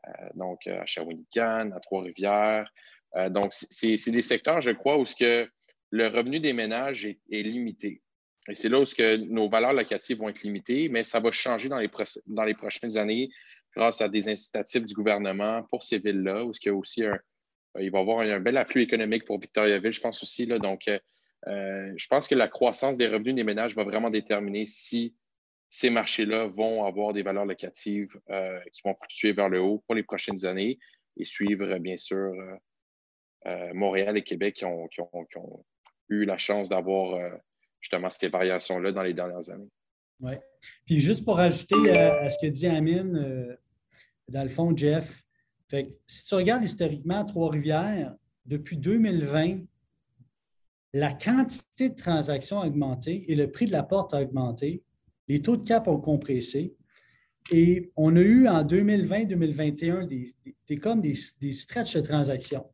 [SPEAKER 1] euh, donc à Shawinigan, à Trois-Rivières. donc, c'est des secteurs, je crois, où ce que le revenu des ménages est limité. Et c'est là où que nos valeurs locatives vont être limitées, mais ça va changer dans les, prochaines années grâce à des incitatifs du gouvernement pour ces villes-là, où il, y a aussi un, il va y avoir un bel afflux économique pour Victoriaville, je pense aussi. Là, donc, euh, euh, je pense que la croissance des revenus des ménages va vraiment déterminer si ces marchés-là vont avoir des valeurs locatives euh, qui vont fluctuer vers le haut pour les prochaines années et suivre, bien sûr, Montréal et Québec qui ont eu la chance d'avoir justement ces variations-là dans les dernières années.
[SPEAKER 3] Oui. Puis juste pour ajouter euh, à, ce que dit Amine, euh, dans le fond, Jeff, si tu regardes historiquement Trois-Rivières, depuis 2020, la quantité de transactions a augmenté et le prix de la porte a augmenté. Les taux de cap ont compressé. Et on a eu en 2020-2021 des, comme des, des stretches de transactions.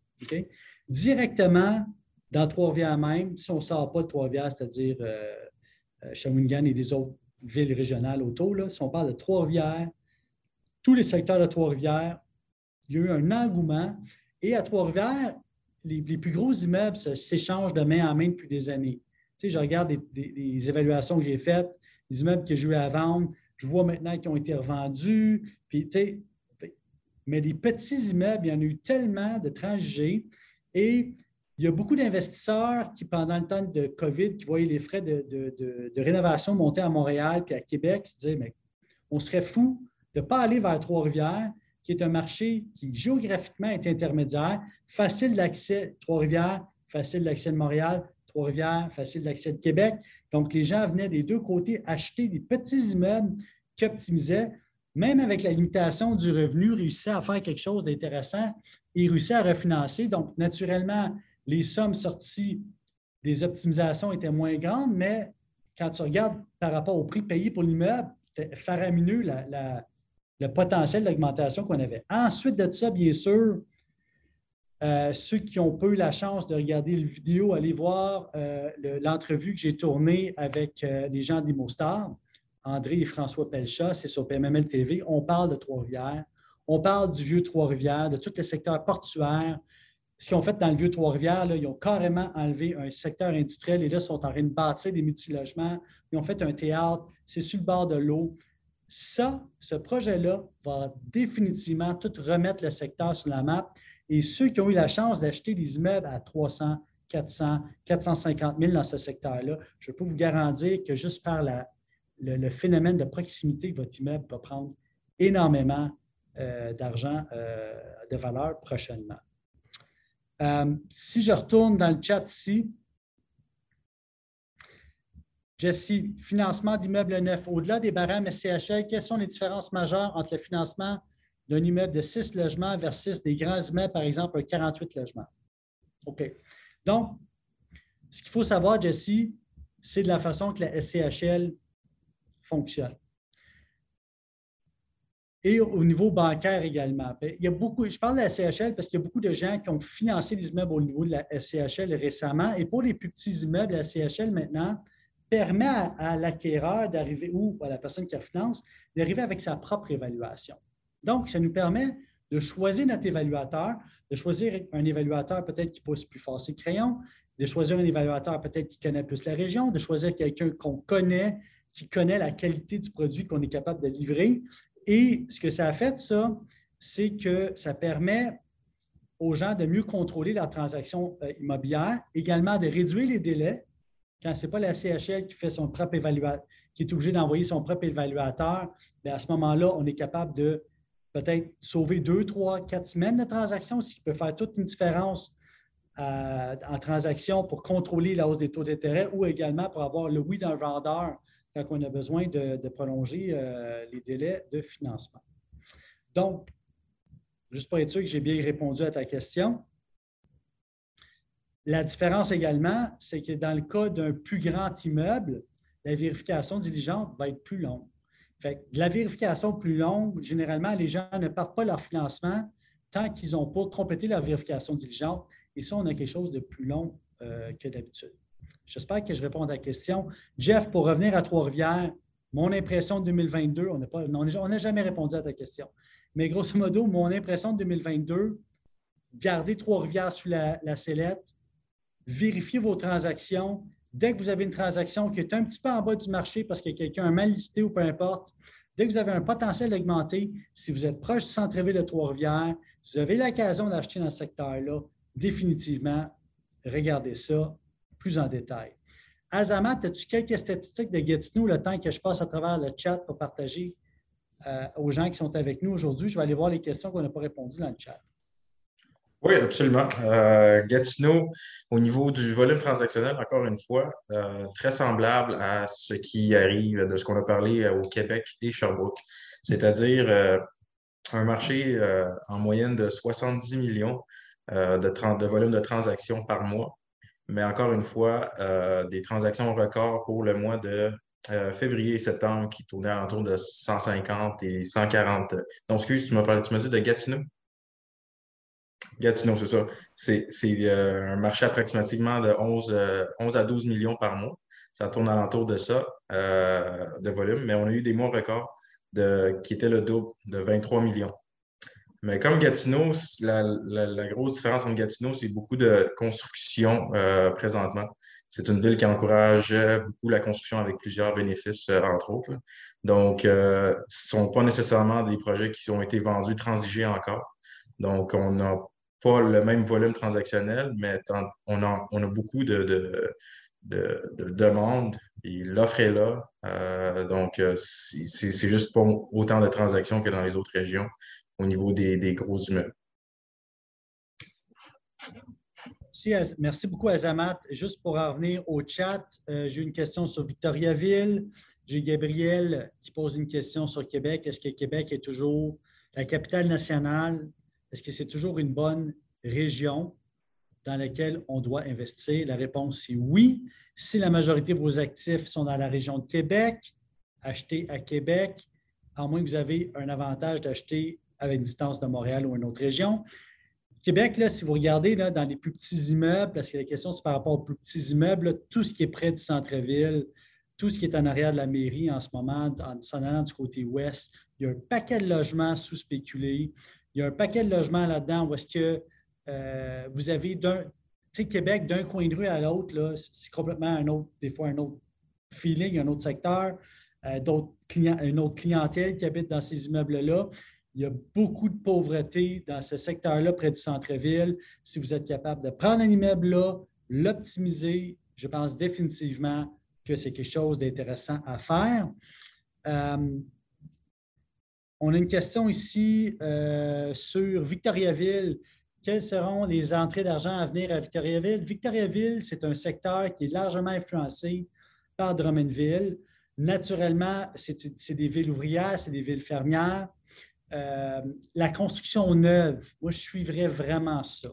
[SPEAKER 3] Directement dans Trois-Rivières même, si on ne sort pas de Trois-Rivières, c'est-à-dire euh, euh, et des autres villes régionales autour, si on parle de Trois-Rivières, tous les secteurs de Trois-Rivières, il y a eu un engouement. Et à Trois-Rivières, les, plus gros immeubles s'échangent de main en main depuis des années. Tu sais, je regarde des, évaluations que j'ai faites, les immeubles que j'ai eu à vendre, je vois maintenant qu'ils ont été revendus. Puis, mais les petits immeubles, il y en a eu tellement de transigés. Et il y a beaucoup d'investisseurs qui, pendant le temps de COVID, qui voyaient les frais de, rénovation monter à Montréal puis à Québec, se disaient, mais on serait fou de ne pas aller vers Trois-Rivières, qui est un marché qui géographiquement est intermédiaire, facile d'accès Trois-Rivières, facile d'accès de Montréal, Trois-Rivières, facile d'accès de Québec. Donc, les gens venaient des deux côtés acheter des petits immeubles qui optimisaient, même avec la limitation du revenu, réussissaient à faire quelque chose d'intéressant et réussissaient à refinancer. Donc, naturellement, les sommes sorties des optimisations étaient moins grandes, mais quand tu regardes par rapport au prix payé pour l'immeuble, c'était faramineux le potentiel d'augmentation qu'on avait. Ensuite de ça, bien sûr, euh, ceux qui ont peu eu la chance de regarder le vidéo, allez voir euh, l'entrevue que j'ai tournée avec euh, les gens d'Imostar, André et François Pelchat, c'est sur PMML TV. On parle de Trois-Rivières, on parle du vieux Trois-Rivières, de tous les secteurs portuaires, ce qu'ils ont fait dans le vieux Trois-Rivières, ils ont carrément enlevé un secteur industriel et là, ils sont en train de bâtir des multilogements. Ils ont fait un théâtre, c'est sur le bord de l'eau. Ça, ce projet-là va définitivement tout remettre le secteur sur la map. Et ceux qui ont eu la chance d'acheter des immeubles à 300, 400, 450 000 dans ce secteur-là, je peux vous garantir que juste par le, phénomène de proximité, votre immeuble va prendre énormément euh, d'argent euh, de valeur prochainement. Euh, si je retourne dans le chat ici, Jesse, financement d'immeubles neufs. Au-delà des barèmes SCHL, quelles sont les différences majeures entre le financement d'un immeuble de 6 logements versus des grands immeubles, par exemple, un 48 logements? OK. Donc, ce qu'il faut savoir, Jesse, c'est de la façon que la SCHL fonctionne et au niveau bancaire également. Ben, il y a beaucoup, je parle de la SCHL parce qu'il y a beaucoup de gens qui ont financé des immeubles au niveau de la SCHL récemment. Et pour les plus petits immeubles, la SCHL maintenant permet à, l'acquéreur d'arriver, ou à la personne qui finance, d'arriver avec sa propre évaluation. Donc, ça nous permet de choisir notre évaluateur, de choisir un évaluateur peut-être qui pousse plus fort ses crayons, de choisir un évaluateur peut-être qui connaît plus la région, de choisir quelqu'un qu'on connaît, qui connaît la qualité du produit qu'on est capable de livrer et ce que ça a fait, ça, c'est que ça permet aux gens de mieux contrôler la transaction euh, immobilière, également de réduire les délais. Quand ce n'est pas la CHL qui fait son propre évaluateur, qui est obligé d'envoyer son propre évaluateur, bien à ce moment-là, on est capable de peut-être sauver deux, trois, quatre semaines de transaction, ce qui peut faire toute une différence euh, en transaction pour contrôler la hausse des taux d'intérêt ou également pour avoir le oui d'un vendeur quand on a besoin de, prolonger euh, les délais de financement. Donc, juste pour être sûr que j'ai bien répondu à ta question, la différence également, c'est que dans le cas d'un plus grand immeuble, la vérification diligente va être plus longue. Fait de la vérification plus longue, généralement, les gens ne partent pas leur financement tant qu'ils n'ont pas complété leur vérification diligente. Et ça, on a quelque chose de plus long euh, que d'habitude. J'espère que je réponds à ta question. Jeff, pour revenir à Trois-Rivières, mon impression de 2022, on n'a jamais répondu à ta question. Mais grosso modo, mon impression de 2022, gardez Trois-Rivières sous la, la sellette, vérifiez vos transactions. Dès que vous avez une transaction qui est un petit peu en bas du marché parce que quelqu'un a mal listé ou peu importe, dès que vous avez un potentiel augmenté, si vous êtes proche du centre-ville de Trois-Rivières, si vous avez l'occasion d'acheter dans ce secteur-là, définitivement, regardez ça, en détail. Azamat, as-tu quelques statistiques de Gatineau le temps que je passe à travers le chat pour partager euh, aux gens qui sont avec nous aujourd'hui? Je vais aller voir les questions qu'on n'a pas répondues dans le chat.
[SPEAKER 7] Oui, absolument. Euh, Gatineau, au niveau du volume transactionnel, encore une fois, euh, très semblable à ce qui arrive de ce qu'on a parlé au Québec et Sherbrooke, c'est-à-dire un marché en moyenne de 70 millions de, de volume de transactions par mois mais encore une fois, euh, des transactions records pour le mois de euh, février et septembre qui tournaient autour de 150 et 140. Donc, excuse, tu m'as parlé, tu m'as dit de Gatineau? Gatineau, c'est ça. C'est euh, un marché approximativement de 11, 11, à 12 millions par mois. Ça tourne alentour de ça, de volume, mais on a eu des mois records de, qui était le double de 23 millions. Mais comme Gatineau, la, grosse différence entre Gatineau, c'est beaucoup de construction euh, présentement. C'est une ville qui encourage beaucoup la construction avec plusieurs bénéfices, euh, entre autres. Donc, ce ne sont pas nécessairement des projets qui ont été vendus, transigés encore. Donc, on n'a pas le même volume transactionnel, mais on a, beaucoup de, de, demandes et l'offre est là. Euh, donc, euh, c'est juste pas autant de transactions que dans les autres régions au niveau des, gros.
[SPEAKER 3] Merci, beaucoup, Azamat. Juste pour en revenir au chat, euh, j'ai une question sur Victoriaville. J'ai Gabriel qui pose une question sur Québec. Est-ce que Québec est toujours la capitale nationale? Est-ce que c'est toujours une bonne région dans laquelle on doit investir? La réponse est oui. Si la majorité de vos actifs sont dans la région de Québec, achetez à Québec, à moins que vous avez un avantage d'acheter à une distance de Montréal ou une autre région. Québec, là, si vous regardez là, dans les plus petits immeubles, parce que la question c'est par rapport aux plus petits immeubles, tout ce qui est près du centre-ville, tout ce qui est en arrière de la mairie en ce moment, en s'en allant du côté ouest, il y a un paquet de logements sous-spéculés. Il y a un paquet de logements là-dedans où est-ce que euh, vous avez d'un, Québec, d'un coin de rue à l'autre, c'est complètement un autre, des fois un autre feeling, un autre secteur, euh, d'autres clients, une autre clientèle qui habite dans ces immeubles-là. Il y a beaucoup de pauvreté dans ce secteur-là près du centre-ville. Si vous êtes capable de prendre un immeuble-là, l'optimiser, je pense définitivement que c'est quelque chose d'intéressant à faire. Euh, on a une question ici euh, sur Victoriaville. Quelles seront les entrées d'argent à venir à Victoriaville? Victoriaville, c'est un secteur qui est largement influencé par Drummondville. Naturellement, c'est des villes ouvrières, c'est des villes fermières. Euh, la construction neuve, moi, je suivrais vraiment ça.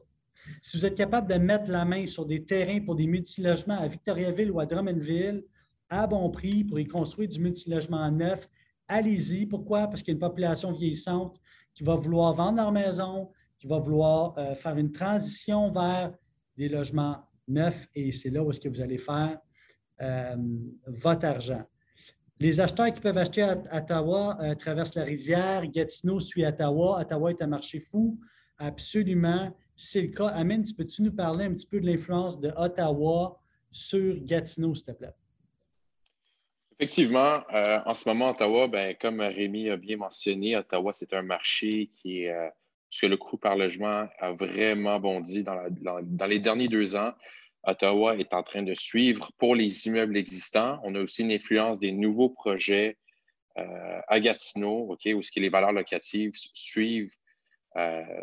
[SPEAKER 3] Si vous êtes capable de mettre la main sur des terrains pour des multilogements à Victoriaville ou à Drummondville à bon prix pour y construire du multilogement neuf, allez-y. Pourquoi? Parce qu'il y a une population vieillissante qui va vouloir vendre leur maison, qui va vouloir euh, faire une transition vers des logements neufs et c'est là où est-ce que vous allez faire euh, votre argent. Les acheteurs qui peuvent acheter à Ottawa euh, traversent la rivière. Gatineau suit Ottawa. Ottawa est un marché fou. Absolument. C'est le cas. Amine, peux-tu nous parler un petit peu de l'influence de Ottawa sur Gatineau, s'il te plaît?
[SPEAKER 1] Effectivement, euh, en ce moment, Ottawa, ben, comme Rémi a bien mentionné, Ottawa, c'est un marché qui est, euh, que le coût par logement a vraiment bondi dans, les derniers deux ans. Ottawa est en train de suivre pour les immeubles existants. On a aussi une influence des nouveaux projets euh, à Gatineau, où ce les valeurs locatives suivent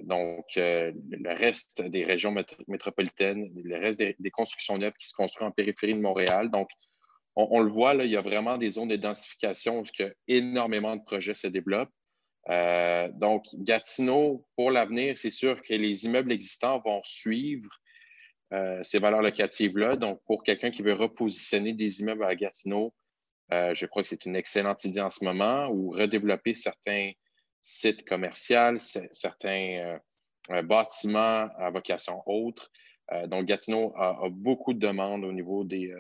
[SPEAKER 1] donc le reste des régions métropolitaines, le reste des, constructions neuves qui se construisent en périphérie de Montréal. Donc, on, le voit, là, il y a vraiment des zones de densification où que énormément de projets se développent. Euh, donc, Gatineau, pour l'avenir, c'est sûr que les immeubles existants vont suivre euh, ces valeurs locatives-là. Donc, pour quelqu'un qui veut repositionner des immeubles à Gatineau, euh, je crois que c'est une excellente idée en ce moment, ou redévelopper certains sites commerciaux, certains bâtiments à vocation autre. donc, Gatineau a, beaucoup de demandes au niveau des,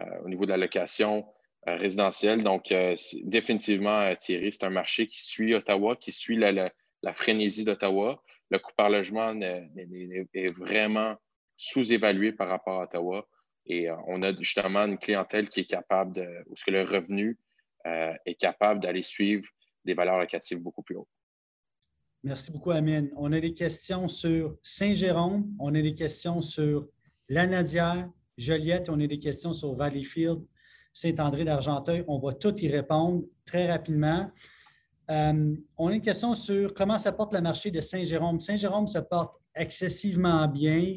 [SPEAKER 1] euh, au niveau de la location euh, résidentielle. Donc, euh, définitivement, Thierry, c'est un marché qui suit Ottawa, qui suit la, frénésie d'Ottawa. Le coût par logement est vraiment sous-évalué par rapport à Ottawa. Et on a justement une clientèle qui est capable de, ou ce que le revenu est capable d'aller suivre des valeurs locatives beaucoup plus hautes.
[SPEAKER 3] Merci beaucoup, Amine. On a des questions sur Saint-Jérôme, on a des questions sur la Nadière, Joliette, on a des questions sur Valleyfield, Saint-André d'Argenteuil. On va tout y répondre très rapidement. Euh, on a une question sur comment se porte le marché de Saint-Jérôme. Saint-Jérôme se porte excessivement bien.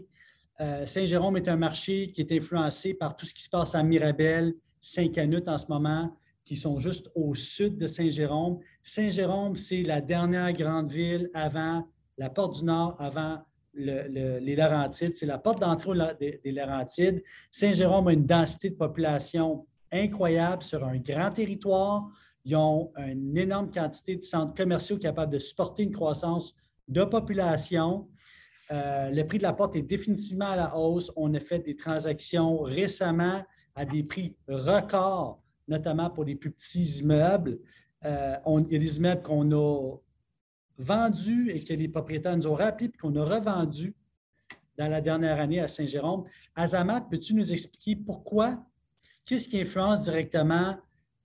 [SPEAKER 3] Euh, Saint-Jérôme est un marché qui est influencé par tout ce qui se passe à Mirabel, Saint-Canut en ce moment, qui sont juste au sud de Saint-Jérôme. Saint-Jérôme, c'est la dernière grande ville avant la Porte du Nord, avant les Laurentides. C'est la porte d'entrée des, Laurentides. Saint-Jérôme a une densité de population incroyable sur un grand territoire. Ils ont une énorme quantité de centres commerciaux capables de supporter une croissance de population. Euh, le prix de la porte est définitivement à la hausse. On a fait des transactions récemment à des prix records, notamment pour les plus petits immeubles. euh, il y a des immeubles qu'on a vendus et que les propriétaires nous ont rappelés puis qu'on a revendus dans la dernière année à Saint-Jérôme. Azamat, peux-tu nous expliquer pourquoi? Qu'est-ce qui influence directement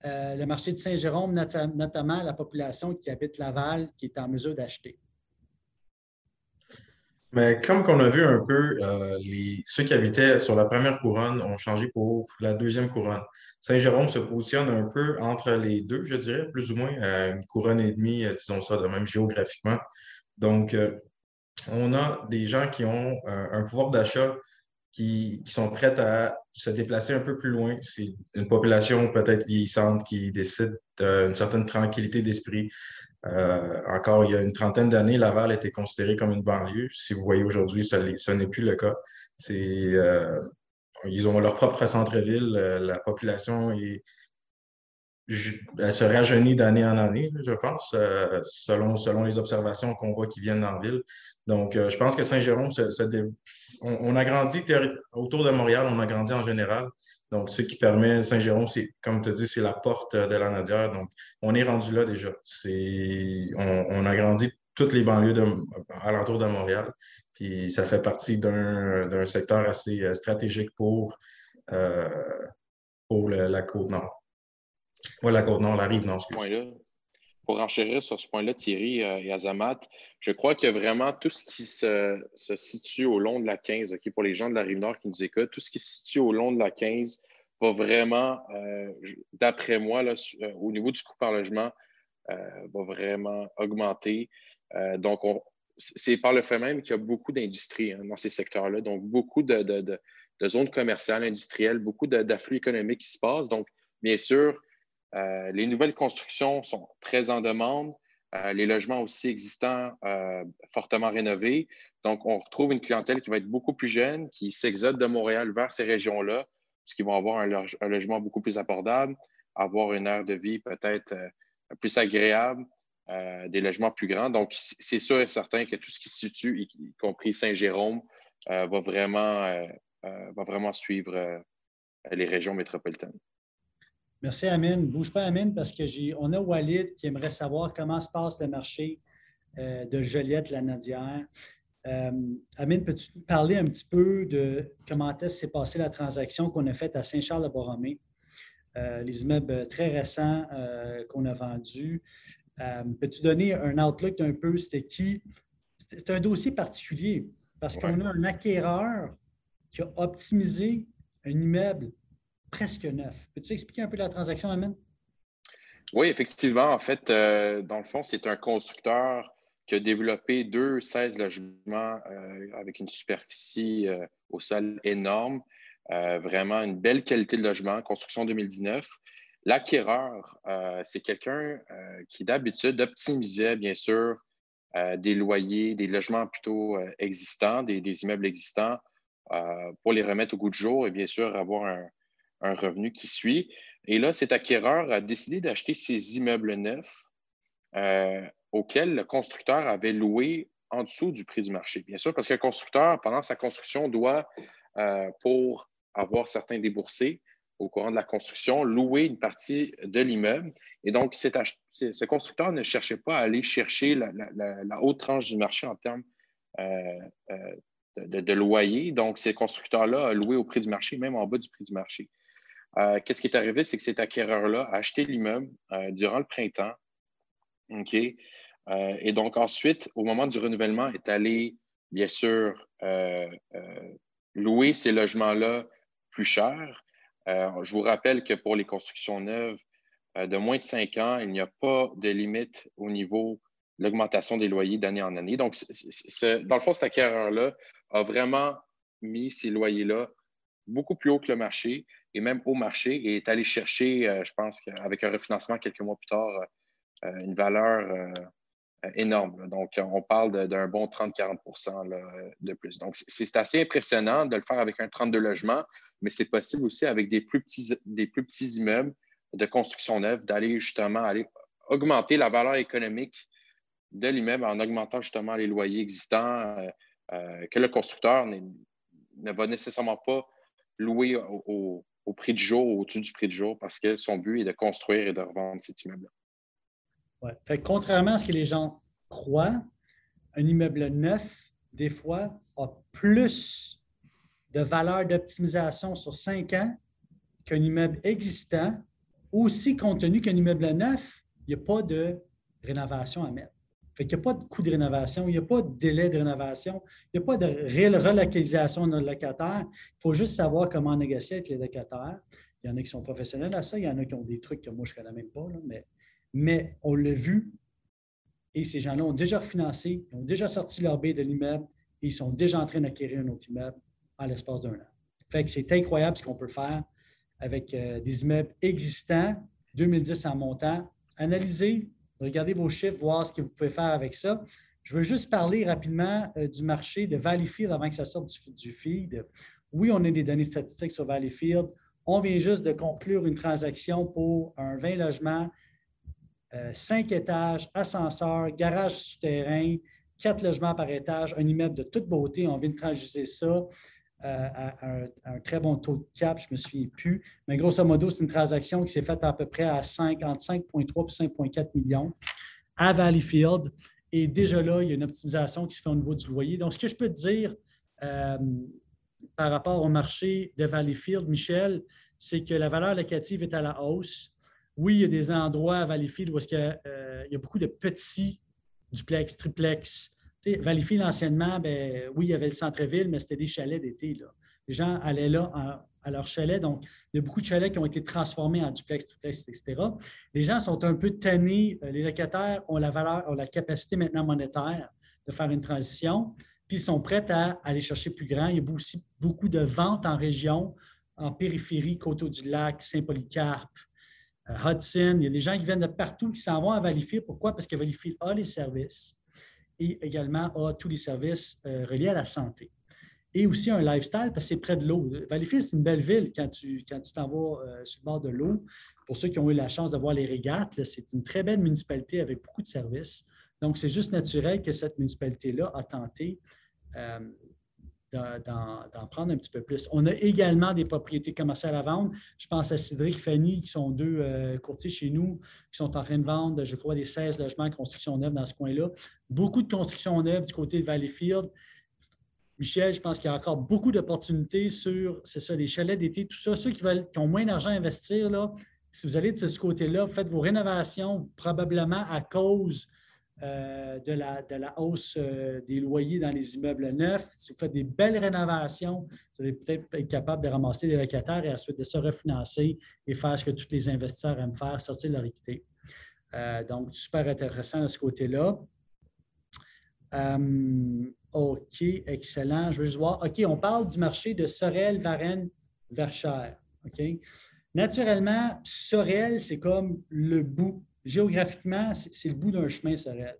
[SPEAKER 3] euh, le marché de Saint-Jérôme, notamment la population qui habite Laval, qui est en mesure d'acheter?
[SPEAKER 7] Mais comme on a vu un peu, euh, ceux qui habitaient sur la première couronne ont changé pour la deuxième couronne. Saint-Jérôme se positionne un peu entre les deux, je dirais, plus ou moins, une couronne et demie, euh, disons ça, de même géographiquement. Donc, on a des gens qui ont un pouvoir d'achat qui, sont prêtes à se déplacer un peu plus loin. C'est une population peut-être vieillissante qui décide d'une certaine tranquillité d'esprit. Euh, encore il y a une trentaine d'années, Laval était considéré comme une banlieue. Si vous voyez aujourd'hui, ce n'est plus le cas. Euh, ils ont leur propre centre-ville. Euh, la population est, elle se rajeunit d'année en année, je pense, selon, selon les observations qu'on voit qui viennent la ville. Donc, je pense que Saint-Jérôme, on, a grandi autour de Montréal, on a grandi en général. Donc, ce qui permet, Saint-Jérôme, c'est, comme tu dis, c'est la porte de la Nadière. Donc, on est rendu là déjà. on, a grandi toutes les banlieues de, alentour de Montréal. Puis, ça fait partie d'un, secteur assez euh, stratégique pour, euh, pour la Côte-Nord. Oui, la Côte-Nord, la Rive-Nord,
[SPEAKER 1] pour enchérir sur ce point-là, Thierry euh, et Azamat, je crois que vraiment tout ce qui se, situe au long de la 15, pour les gens de la Rive-Nord qui nous écoutent, tout ce qui se situe au long de la 15 va vraiment, euh, d'après moi, là, euh, au niveau du coût par logement, va vraiment augmenter. donc, c'est par le fait même qu'il y a beaucoup d'industries hein, dans ces secteurs-là, donc beaucoup de, de, zones commerciales, industrielles, beaucoup d'afflux économiques qui se passent. Donc, bien sûr, euh, les nouvelles constructions sont très en demande. Euh, les logements aussi existants euh, fortement rénovés. Donc, on retrouve une clientèle qui va être beaucoup plus jeune, qui s'exode de Montréal vers ces régions-là, puisqu'ils vont avoir un, logement beaucoup plus abordable, avoir une aire de vie peut-être plus agréable, des logements plus grands. Donc, c'est sûr et certain que tout ce qui se situe, y, compris Saint-Jérôme, va, va vraiment suivre les régions métropolitaines.
[SPEAKER 3] Merci, Amine. Bouge pas, Amine, parce qu'on a Walid qui aimerait savoir comment se passe le marché euh, de Joliette-la-Nadière. Euh, Amine, peux-tu parler un petit peu de comment s'est passée la transaction qu'on a faite à Saint-Charles-de-Borromée? Euh, les immeubles très récents qu'on a vendus. Peux-tu donner un outlook un peu? C'était qui? C'est un dossier particulier parce qu'on a un acquéreur qui a optimisé un immeuble presque neuf. Peux-tu expliquer un peu la transaction, Amine?
[SPEAKER 1] Oui, effectivement. En fait, euh, dans le fond, c'est un constructeur qui a développé deux 16 logements euh, avec une superficie euh, au sol énorme. vraiment une belle qualité de logement, construction 2019. L'acquéreur, c'est quelqu'un qui d'habitude optimisait, bien sûr, des loyers, des logements plutôt existants, des, des immeubles existants, pour les remettre au goût du jour et bien sûr avoir un, un revenu qui suit. Et là, cet acquéreur a décidé d'acheter ces immeubles neufs euh, auxquels le constructeur avait loué en dessous du prix du marché. Bien sûr, parce que le constructeur, pendant sa construction, doit, euh, pour avoir certains déboursés au courant de la construction, louer une partie de l'immeuble. Et donc, ce constructeur ne cherchait pas à aller chercher la, haute tranche du marché en termes euh, de, loyer. Donc, ces constructeurs-là a loué au prix du marché, même en bas du prix du marché. Euh, qu'est-ce qui est arrivé? C'est que cet acquéreur-là a acheté l'immeuble euh, durant le printemps. OK? Euh, et donc, ensuite, au moment du renouvellement, est allé, bien sûr, louer ces logements-là plus cher. je vous rappelle que pour les constructions neuves de moins de cinq ans, il n'y a pas de limite au niveau de l'augmentation des loyers d'année en année. Donc, dans le fond, cet acquéreur-là a vraiment mis ces loyers-là beaucoup plus haut que le marché et même au marché et est allé chercher, euh, je pense, avec un refinancement quelques mois plus tard, euh, euh, une valeur énorme. Donc, on parle d'un bon 30-40% de plus. Donc, c'est assez impressionnant de le faire avec un 32 logements, mais c'est possible aussi avec des plus petits, des plus petits immeubles de construction neuve d'aller justement aller augmenter la valeur économique de l'immeuble en augmentant justement les loyers existants que le constructeur ne va nécessairement pas louer au, prix du jour, au-dessus du prix du jour, parce que son but est de construire et de revendre cet immeuble-là.
[SPEAKER 3] Ouais. Fait contrairement à ce que les gens croient, un immeuble neuf, des fois, a plus de valeur d'optimisation sur cinq ans qu'un immeuble existant, aussi compte tenu qu'un immeuble neuf, il n'y a pas de rénovation à mettre. Fait qu'il n'y a pas de coût de rénovation, il n'y a pas de délai de rénovation, il n'y a pas de relocalisation de locataire. Il faut juste savoir comment négocier avec les locataires. Il y en a qui sont professionnels à ça, il y en a qui ont des trucs que moi, je ne connais même pas, mais, mais on l'a vu. Et ces gens-là ont déjà refinancé, ils ont déjà sorti leur baie de l'immeuble et ils sont déjà en train d'acquérir un autre immeuble en l'espace d'un an. Fait que c'est incroyable ce qu'on peut faire avec euh, des immeubles existants, 2010 en montant. Analysez, regardez vos chiffres, voir ce que vous pouvez faire avec ça. Je veux juste parler rapidement euh, du marché de Valleyfield avant que ça sorte du, feed. Oui, on a des données statistiques sur Valleyfield. On vient juste de conclure une transaction pour un 20 logements, 5 euh, étages, ascenseur, garage souterrain, 4 logements par étage, un immeuble de toute beauté. On vient de transiger ça. Euh, à, un, très bon taux de cap, je ne me souviens plus. Mais grosso modo, c'est une transaction qui s'est faite à peu près à 5, entre 5,3 et 5,4 millions à Valleyfield. Et déjà là, il y a une optimisation qui se fait au niveau du loyer. Donc, ce que je peux te dire euh, par rapport au marché de Valleyfield, Michel, c'est que la valeur locative est à la hausse. Oui, il y a des endroits à Valleyfield où euh, il y a beaucoup de petits duplex, triplex, Valleyfield, anciennement, ben, oui, il y avait le centre-ville, mais c'était des chalets d'été. Les gens allaient là à leur chalet. Donc, il y a beaucoup de chalets qui ont été transformés en duplex, triplex, etc. Les gens sont un peu tannés. Euh, les locataires ont la valeur, ont la capacité maintenant monétaire de faire une transition, puis ils sont prêts à aller chercher plus grand. Il y a aussi beaucoup de ventes en région, en périphérie, Coteau-du-Lac, Saint-Polycarpe, euh, Hudson. Il y a des gens qui viennent de partout qui s'en vont à Valleyfield. Pourquoi? Parce que Valleyfield a les services et également a tous les services euh, reliés à la santé. Et aussi un lifestyle parce que c'est près de l'eau. Valleyfield, c'est une belle ville quand tu quand tu t'en vas euh, sur le bord de l'eau. Pour ceux qui ont eu la chance de voir les régates, c'est une très belle municipalité avec beaucoup de services. Donc, c'est juste naturel que cette municipalité-là a tenté euh, d'en prendre un petit peu plus. On a également des propriétés commerciales à vendre. Je pense à Cédric Fanny, qui sont deux euh, courtiers chez nous, qui sont en train de vendre, je crois, des 16 logements de construction neuve dans ce coin-là. Beaucoup de construction neuve du côté de Valleyfield. Michel, je pense qu'il y a encore beaucoup d'opportunités sur, c'est ça, les chalets d'été, tout ça. Ceux qui, veulent, qui ont moins d'argent à investir, là, si vous allez de ce côté-là, faites vos rénovations probablement à cause euh, de, la, de hausse euh, des loyers dans les immeubles neufs. Si vous faites des belles rénovations, vous allez peut-être être capable de ramasser des locataires et ensuite de se refinancer et faire ce que tous les investisseurs aiment faire, sortir leur équité. Euh, donc, super intéressant de ce côté-là. OK, excellent. Je veux juste voir. OK, on parle du marché de Sorel, Varennes, Verchères. OK? Naturellement, Sorel, c'est comme le bout géographiquement, c'est le bout d'un chemin, Sorel.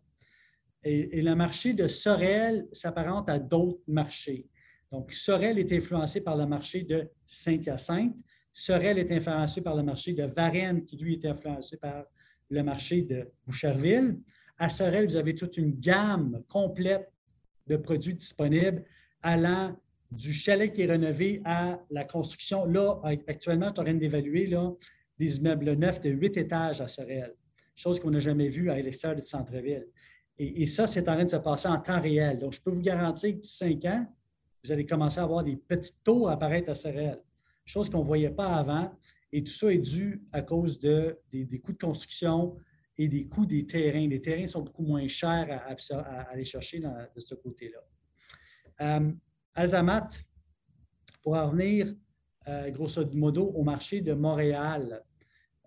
[SPEAKER 3] Et, le marché de Sorel s'apparente à d'autres marchés. Donc, Sorel est influencé par le marché de Saint-Hyacinthe. Sorel est influencé par le marché de Varennes, qui lui est influencé par le marché de Boucherville. À Sorel, vous avez toute une gamme complète de produits disponibles allant du chalet qui est rénové à la construction. Là, actuellement, en train d'évaluer des immeubles neufs de huit étages à Sorel chose qu'on n'a jamais vue à l'extérieur du centre-ville. Et, ça, c'est en train de se passer en temps réel. Donc, je peux vous garantir que d'ici cinq ans, vous allez commencer à avoir des petites tours apparaître à Sorel, chose qu'on ne voyait pas avant. Et tout ça est dû à cause de, des, coûts de construction et des coûts des terrains. Les terrains sont beaucoup moins chers à, aller chercher de ce côté-là. Euh, Azamat, pour revenir euh, grosso modo au marché de Montréal,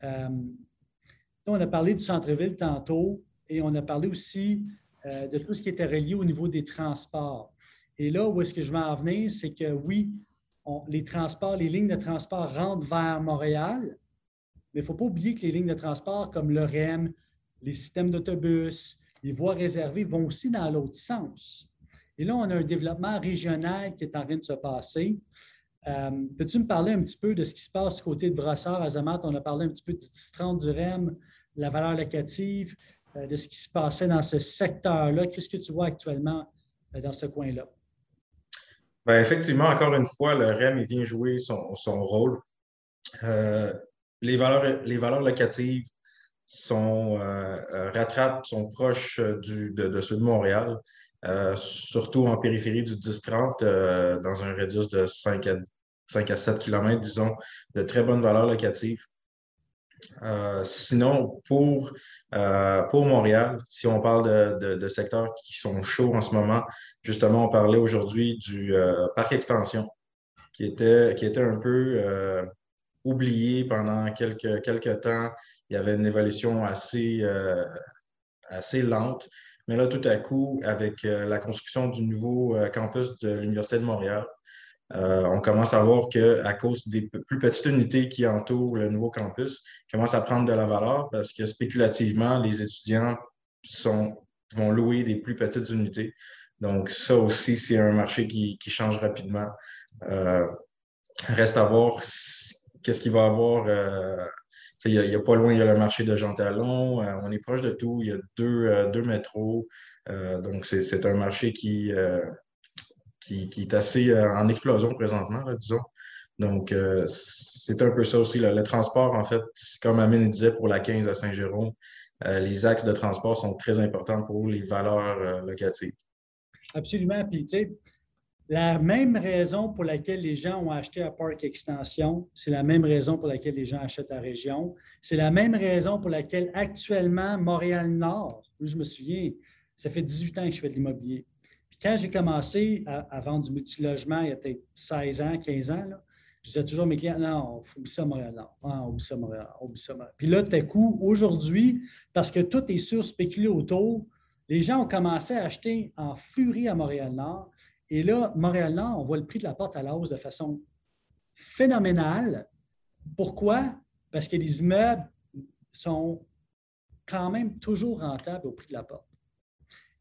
[SPEAKER 3] euh, on a parlé du centre-ville tantôt et on a parlé aussi euh, de tout ce qui était relié au niveau des transports. Et là, où est-ce que je vais en venir, c'est que oui, les transports, les lignes de transport rentrent vers Montréal, mais il ne faut pas oublier que les lignes de transport comme le REM, les systèmes d'autobus, les voies réservées vont aussi dans l'autre sens. Et là, on a un développement régional qui est en train de se passer. Euh, peux-tu me parler un petit peu de ce qui se passe du côté de Brossard, Azamat? On a parlé un petit peu du 30 du REM, la valeur locative, euh, de ce qui se passait dans ce secteur-là. Qu'est-ce que tu vois actuellement euh, dans ce coin-là?
[SPEAKER 7] Bien, effectivement, encore une fois, le REM il vient jouer son, rôle. les, valeurs, les valeurs locatives sont, rattrapent, sont proches de, ceux de Montréal, surtout en périphérie du 10-30, dans un radius de 5 à, 5 à 7 km, disons, de très bonne valeur locative. Euh, sinon, pour, euh, pour Montréal, si on parle de, secteurs qui sont chauds en ce moment, justement, on parlait aujourd'hui du euh, parc extension, qui était, un peu oublié pendant quelques, quelques temps. Il y avait une évolution assez, assez lente. Mais là, tout à coup, avec la construction du nouveau campus de l'Université de Montréal, euh, on commence à voir qu'à cause des plus petites unités qui entourent le nouveau campus, commence à prendre de la valeur parce que spéculativement, les étudiants vont louer des plus petites unités. Donc, ça aussi, c'est un marché qui, change rapidement. Euh, reste à voir qu'est-ce qu'il va avoir. Euh, il n'y a, pas loin, il y a le marché de Jean Talon. on est proche de tout. Il y a deux, deux métros. donc, c'est un marché qui, qui, est assez euh, en explosion présentement, disons. Donc, euh, c'est un peu ça aussi. Le transport, en fait, comme Amine disait pour la 15 à Saint-Jérôme, euh, les axes de transport sont très importants pour les valeurs locatives.
[SPEAKER 3] Absolument. Puis, tu sais, la même raison pour laquelle les gens ont acheté à Parc Extension, c'est la même raison pour laquelle les gens achètent à Région. C'est la même raison pour laquelle actuellement, Montréal-Nord, je me souviens, ça fait 18 ans que je fais de l'immobilier quand j'ai commencé à, vendre du multilogement, il y a peut-être 16 ans, 15 ans, je disais toujours à mes clients, non, faut oublier ça Montréal, ah, oublie Montréal, oublie Montréal. Puis là, tout à coup, aujourd'hui, parce que tout est surspéculé autour, les gens ont commencé à acheter en furie à Montréal-Nord. Et là, Montréal-Nord, on voit le prix de la porte à la hausse de façon phénoménale. Pourquoi? Parce que les immeubles sont quand même toujours rentables au prix de la porte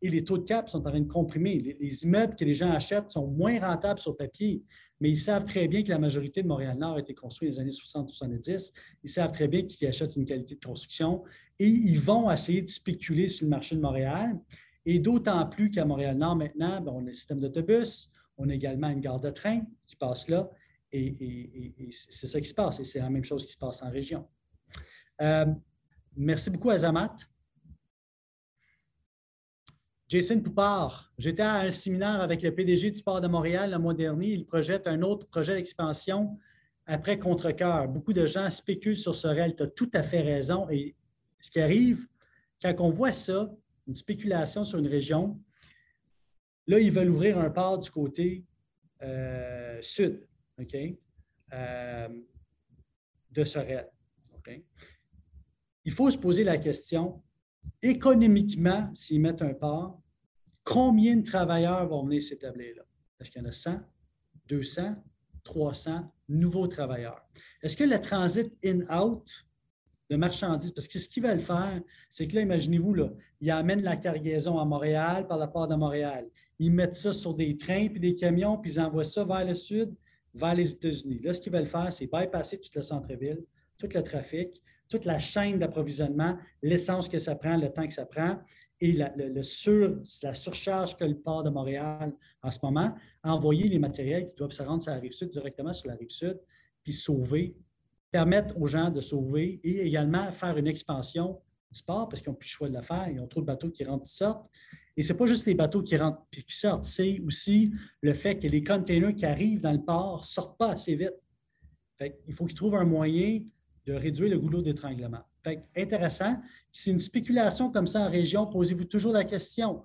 [SPEAKER 3] et les taux de cap sont en train de comprimer. Les, immeubles que les gens achètent sont moins rentables sur papier, mais ils savent très bien que la majorité de Montréal-Nord a été construite dans les années 60-70. Ils savent très bien qu'ils achètent une qualité de construction et ils vont essayer de spéculer sur le marché de Montréal. Et d'autant plus qu'à Montréal-Nord, maintenant, ben, on a un système d'autobus, on a également une gare de train qui passe là, et, c'est ça qui se passe, et c'est la même chose qui se passe en région. Euh, merci beaucoup, Azamat. Jason Poupard, j'étais à un séminaire avec le PDG du Sport de Montréal le mois dernier. Il projette un autre projet d'expansion après Contrecoeur. Beaucoup de gens spéculent sur ce réel. Tu as tout à fait raison. Et ce qui arrive, quand on voit ça, une spéculation sur une région, là, ils veulent ouvrir un port du côté euh, sud, OK, euh, de Sorel. Il faut se poser la question, économiquement, s'ils mettent un port, Combien de travailleurs vont venir s'établir là? Est-ce qu'il y en a 100, 200, 300 nouveaux travailleurs? Est-ce que le transit in-out de marchandises, parce que ce qu'ils veulent faire, c'est que là, imaginez-vous, là, ils amènent la cargaison à Montréal par la part de Montréal. Ils mettent ça sur des trains puis des camions, puis ils envoient ça vers le sud, vers les États-Unis. Là, ce qu'ils veulent faire, c'est bypasser tout le centre-ville, tout le trafic, toute la chaîne d'approvisionnement, l'essence que ça prend, le temps que ça prend, et la, la surcharge que le port de Montréal en ce moment, envoyer les matériels qui doivent se rendre sur la rive sud directement sur la rive sud, puis sauver, permettre aux gens de sauver et également faire une expansion du port parce qu'ils n'ont plus le choix de le faire. Ils ont trop de bateaux qui rentrent et sortent. Et ce n'est pas juste les bateaux qui rentrent et qui sortent, c'est aussi le fait que les containers qui arrivent dans le port ne sortent pas assez vite. Il faut qu'ils trouvent un moyen de réduire le goulot d'étranglement intéressant. Si c'est une spéculation comme ça en région, posez-vous toujours la question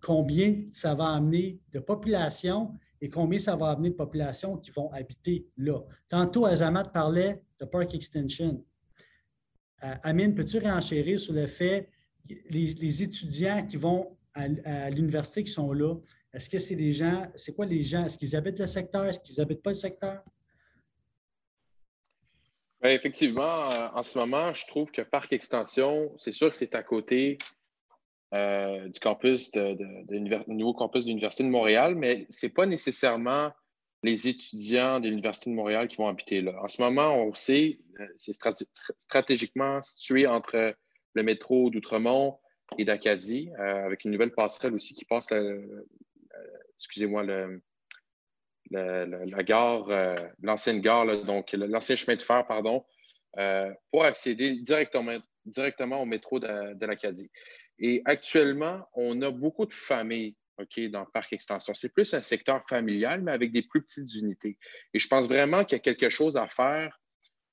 [SPEAKER 3] combien ça va amener de population et combien ça va amener de population qui vont habiter là? Tantôt, Azamat parlait de Park Extension. Euh, Amine, peux-tu réenchérir sur le fait les, les étudiants qui vont à, à l'université qui sont là, est-ce que c'est des gens, c'est quoi les gens? Est-ce qu'ils habitent le secteur? Est-ce qu'ils n'habitent pas le secteur?
[SPEAKER 1] Ben, effectivement, euh, en ce moment, je trouve que Parc Extension, c'est sûr que c'est à côté euh, du campus de, nouveau campus de l'Université de Montréal, mais ce n'est pas nécessairement les étudiants de l'Université de Montréal qui vont habiter là. En ce moment, on sait, euh, c'est stratégiquement situé entre le métro d'Outremont et d'Acadie, avec une nouvelle passerelle aussi qui passe, excusez-moi, le, la gare, euh, l'ancienne gare, donc l'ancien chemin de fer, pardon, euh, pour accéder directement, directement au métro de, l'Acadie. Et actuellement, on a beaucoup de familles dans le parc extension. C'est plus un secteur familial, mais avec des plus petites unités. Et je pense vraiment qu'il y a quelque chose à faire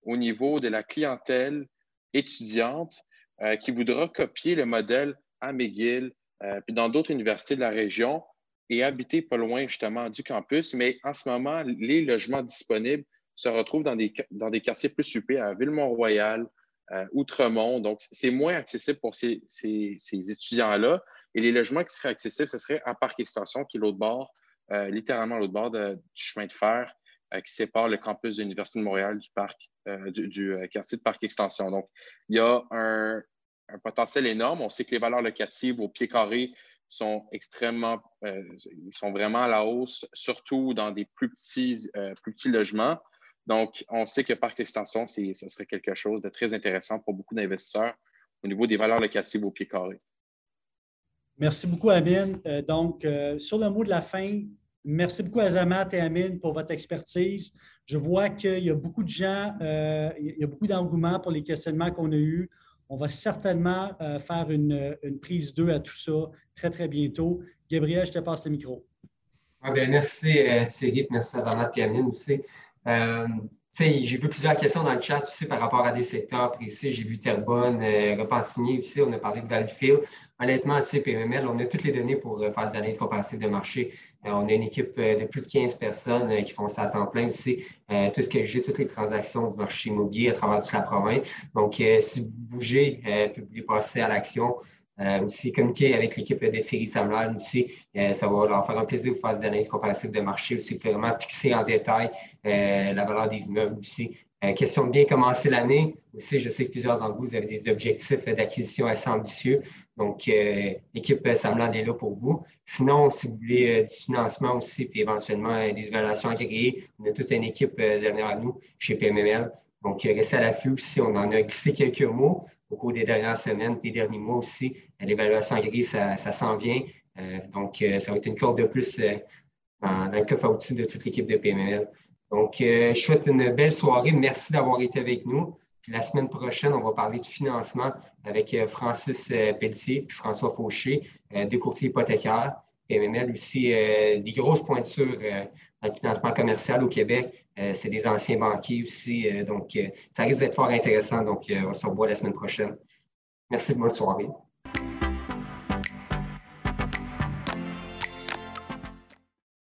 [SPEAKER 1] au niveau de la clientèle étudiante euh, qui voudra copier le modèle à McGill, puis dans d'autres universités de la région et habiter pas loin justement du campus. Mais en ce moment, les logements disponibles se retrouvent dans des, dans des quartiers plus super à Ville-Mont-Royal, euh, Outremont. Donc, c'est moins accessible pour ces, étudiants-là. Et les logements qui seraient accessibles, ce serait à Parc Extension, qui est l'autre bord, euh, littéralement l'autre bord du chemin de fer qui sépare le campus de l'Université de Montréal du parc, du, quartier de Parc Extension. Donc, il y a un potentiel énorme. On sait que les valeurs locatives au pied carré sont extrêmement, euh, ils sont vraiment à la hausse, surtout dans des plus petits, euh, plus petits logements. Donc, on sait que Parc Extension, ce serait quelque chose de très intéressant pour beaucoup d'investisseurs au niveau des valeurs locatives au pied carré.
[SPEAKER 3] Merci beaucoup, Amine. Euh, donc, sur le mot de la fin, merci beaucoup à Zamat et Amine pour votre expertise. Je vois qu'il y a beaucoup de gens, il y a beaucoup d'engouement pour les questionnements qu'on a eus. On va certainement euh, faire une, prise 2 à tout ça très, très bientôt. Gabriel, je te passe le micro.
[SPEAKER 2] Ah ben, merci, euh, Cyril. Merci à Donald et aussi. Euh, j'ai vu plusieurs questions dans le chat aussi par rapport à des secteurs précis. J'ai vu Terrebonne, euh, Repentigny, aussi, on a parlé de Valleyfield. Honnêtement, CPML, on a toutes les données pour euh, faire des analyses comparatives de marché. Euh, on a une équipe de plus de 15 personnes qui font ça à temps plein aussi. tout ce que j'ai, toutes les transactions du marché immobilier à travers toute la province. Donc, si vous bougez, vous voulez passer à l'action, euh, aussi communiquer avec l'équipe des séries semblables aussi. Euh, ça va leur faire un plaisir de faire des analyses comparatives de marché aussi, vraiment fixer en détail euh, la valeur des immeubles aussi. Question de bien commencer l'année. Aussi, je sais que plusieurs d'entre vous, avez des objectifs d'acquisition assez ambitieux. Donc, l'équipe Samland est là pour vous. Sinon, si vous voulez du financement aussi, puis éventuellement des évaluations agréées, on a toute une équipe derrière nous chez PMML. Donc, restez à l'affût aussi. On en a glissé quelques mots au cours des dernières semaines, des derniers mois aussi. L'évaluation grise, ça, s'en vient. Euh, donc, euh, ça va être une corde de plus euh, dans, le coffre à de toute l'équipe de PML. Donc, je souhaite une belle soirée. Merci d'avoir été avec nous. la semaine prochaine, on va parler du financement avec Francis Pelletier et François Fauché, deux courtiers hypothécaires. PML aussi, des grosses pointures le financement commercial au Québec. Euh, c'est des anciens banquiers aussi. Euh, donc, euh, ça risque d'être fort intéressant. Donc, on se revoit la semaine prochaine. Merci, bonne soirée.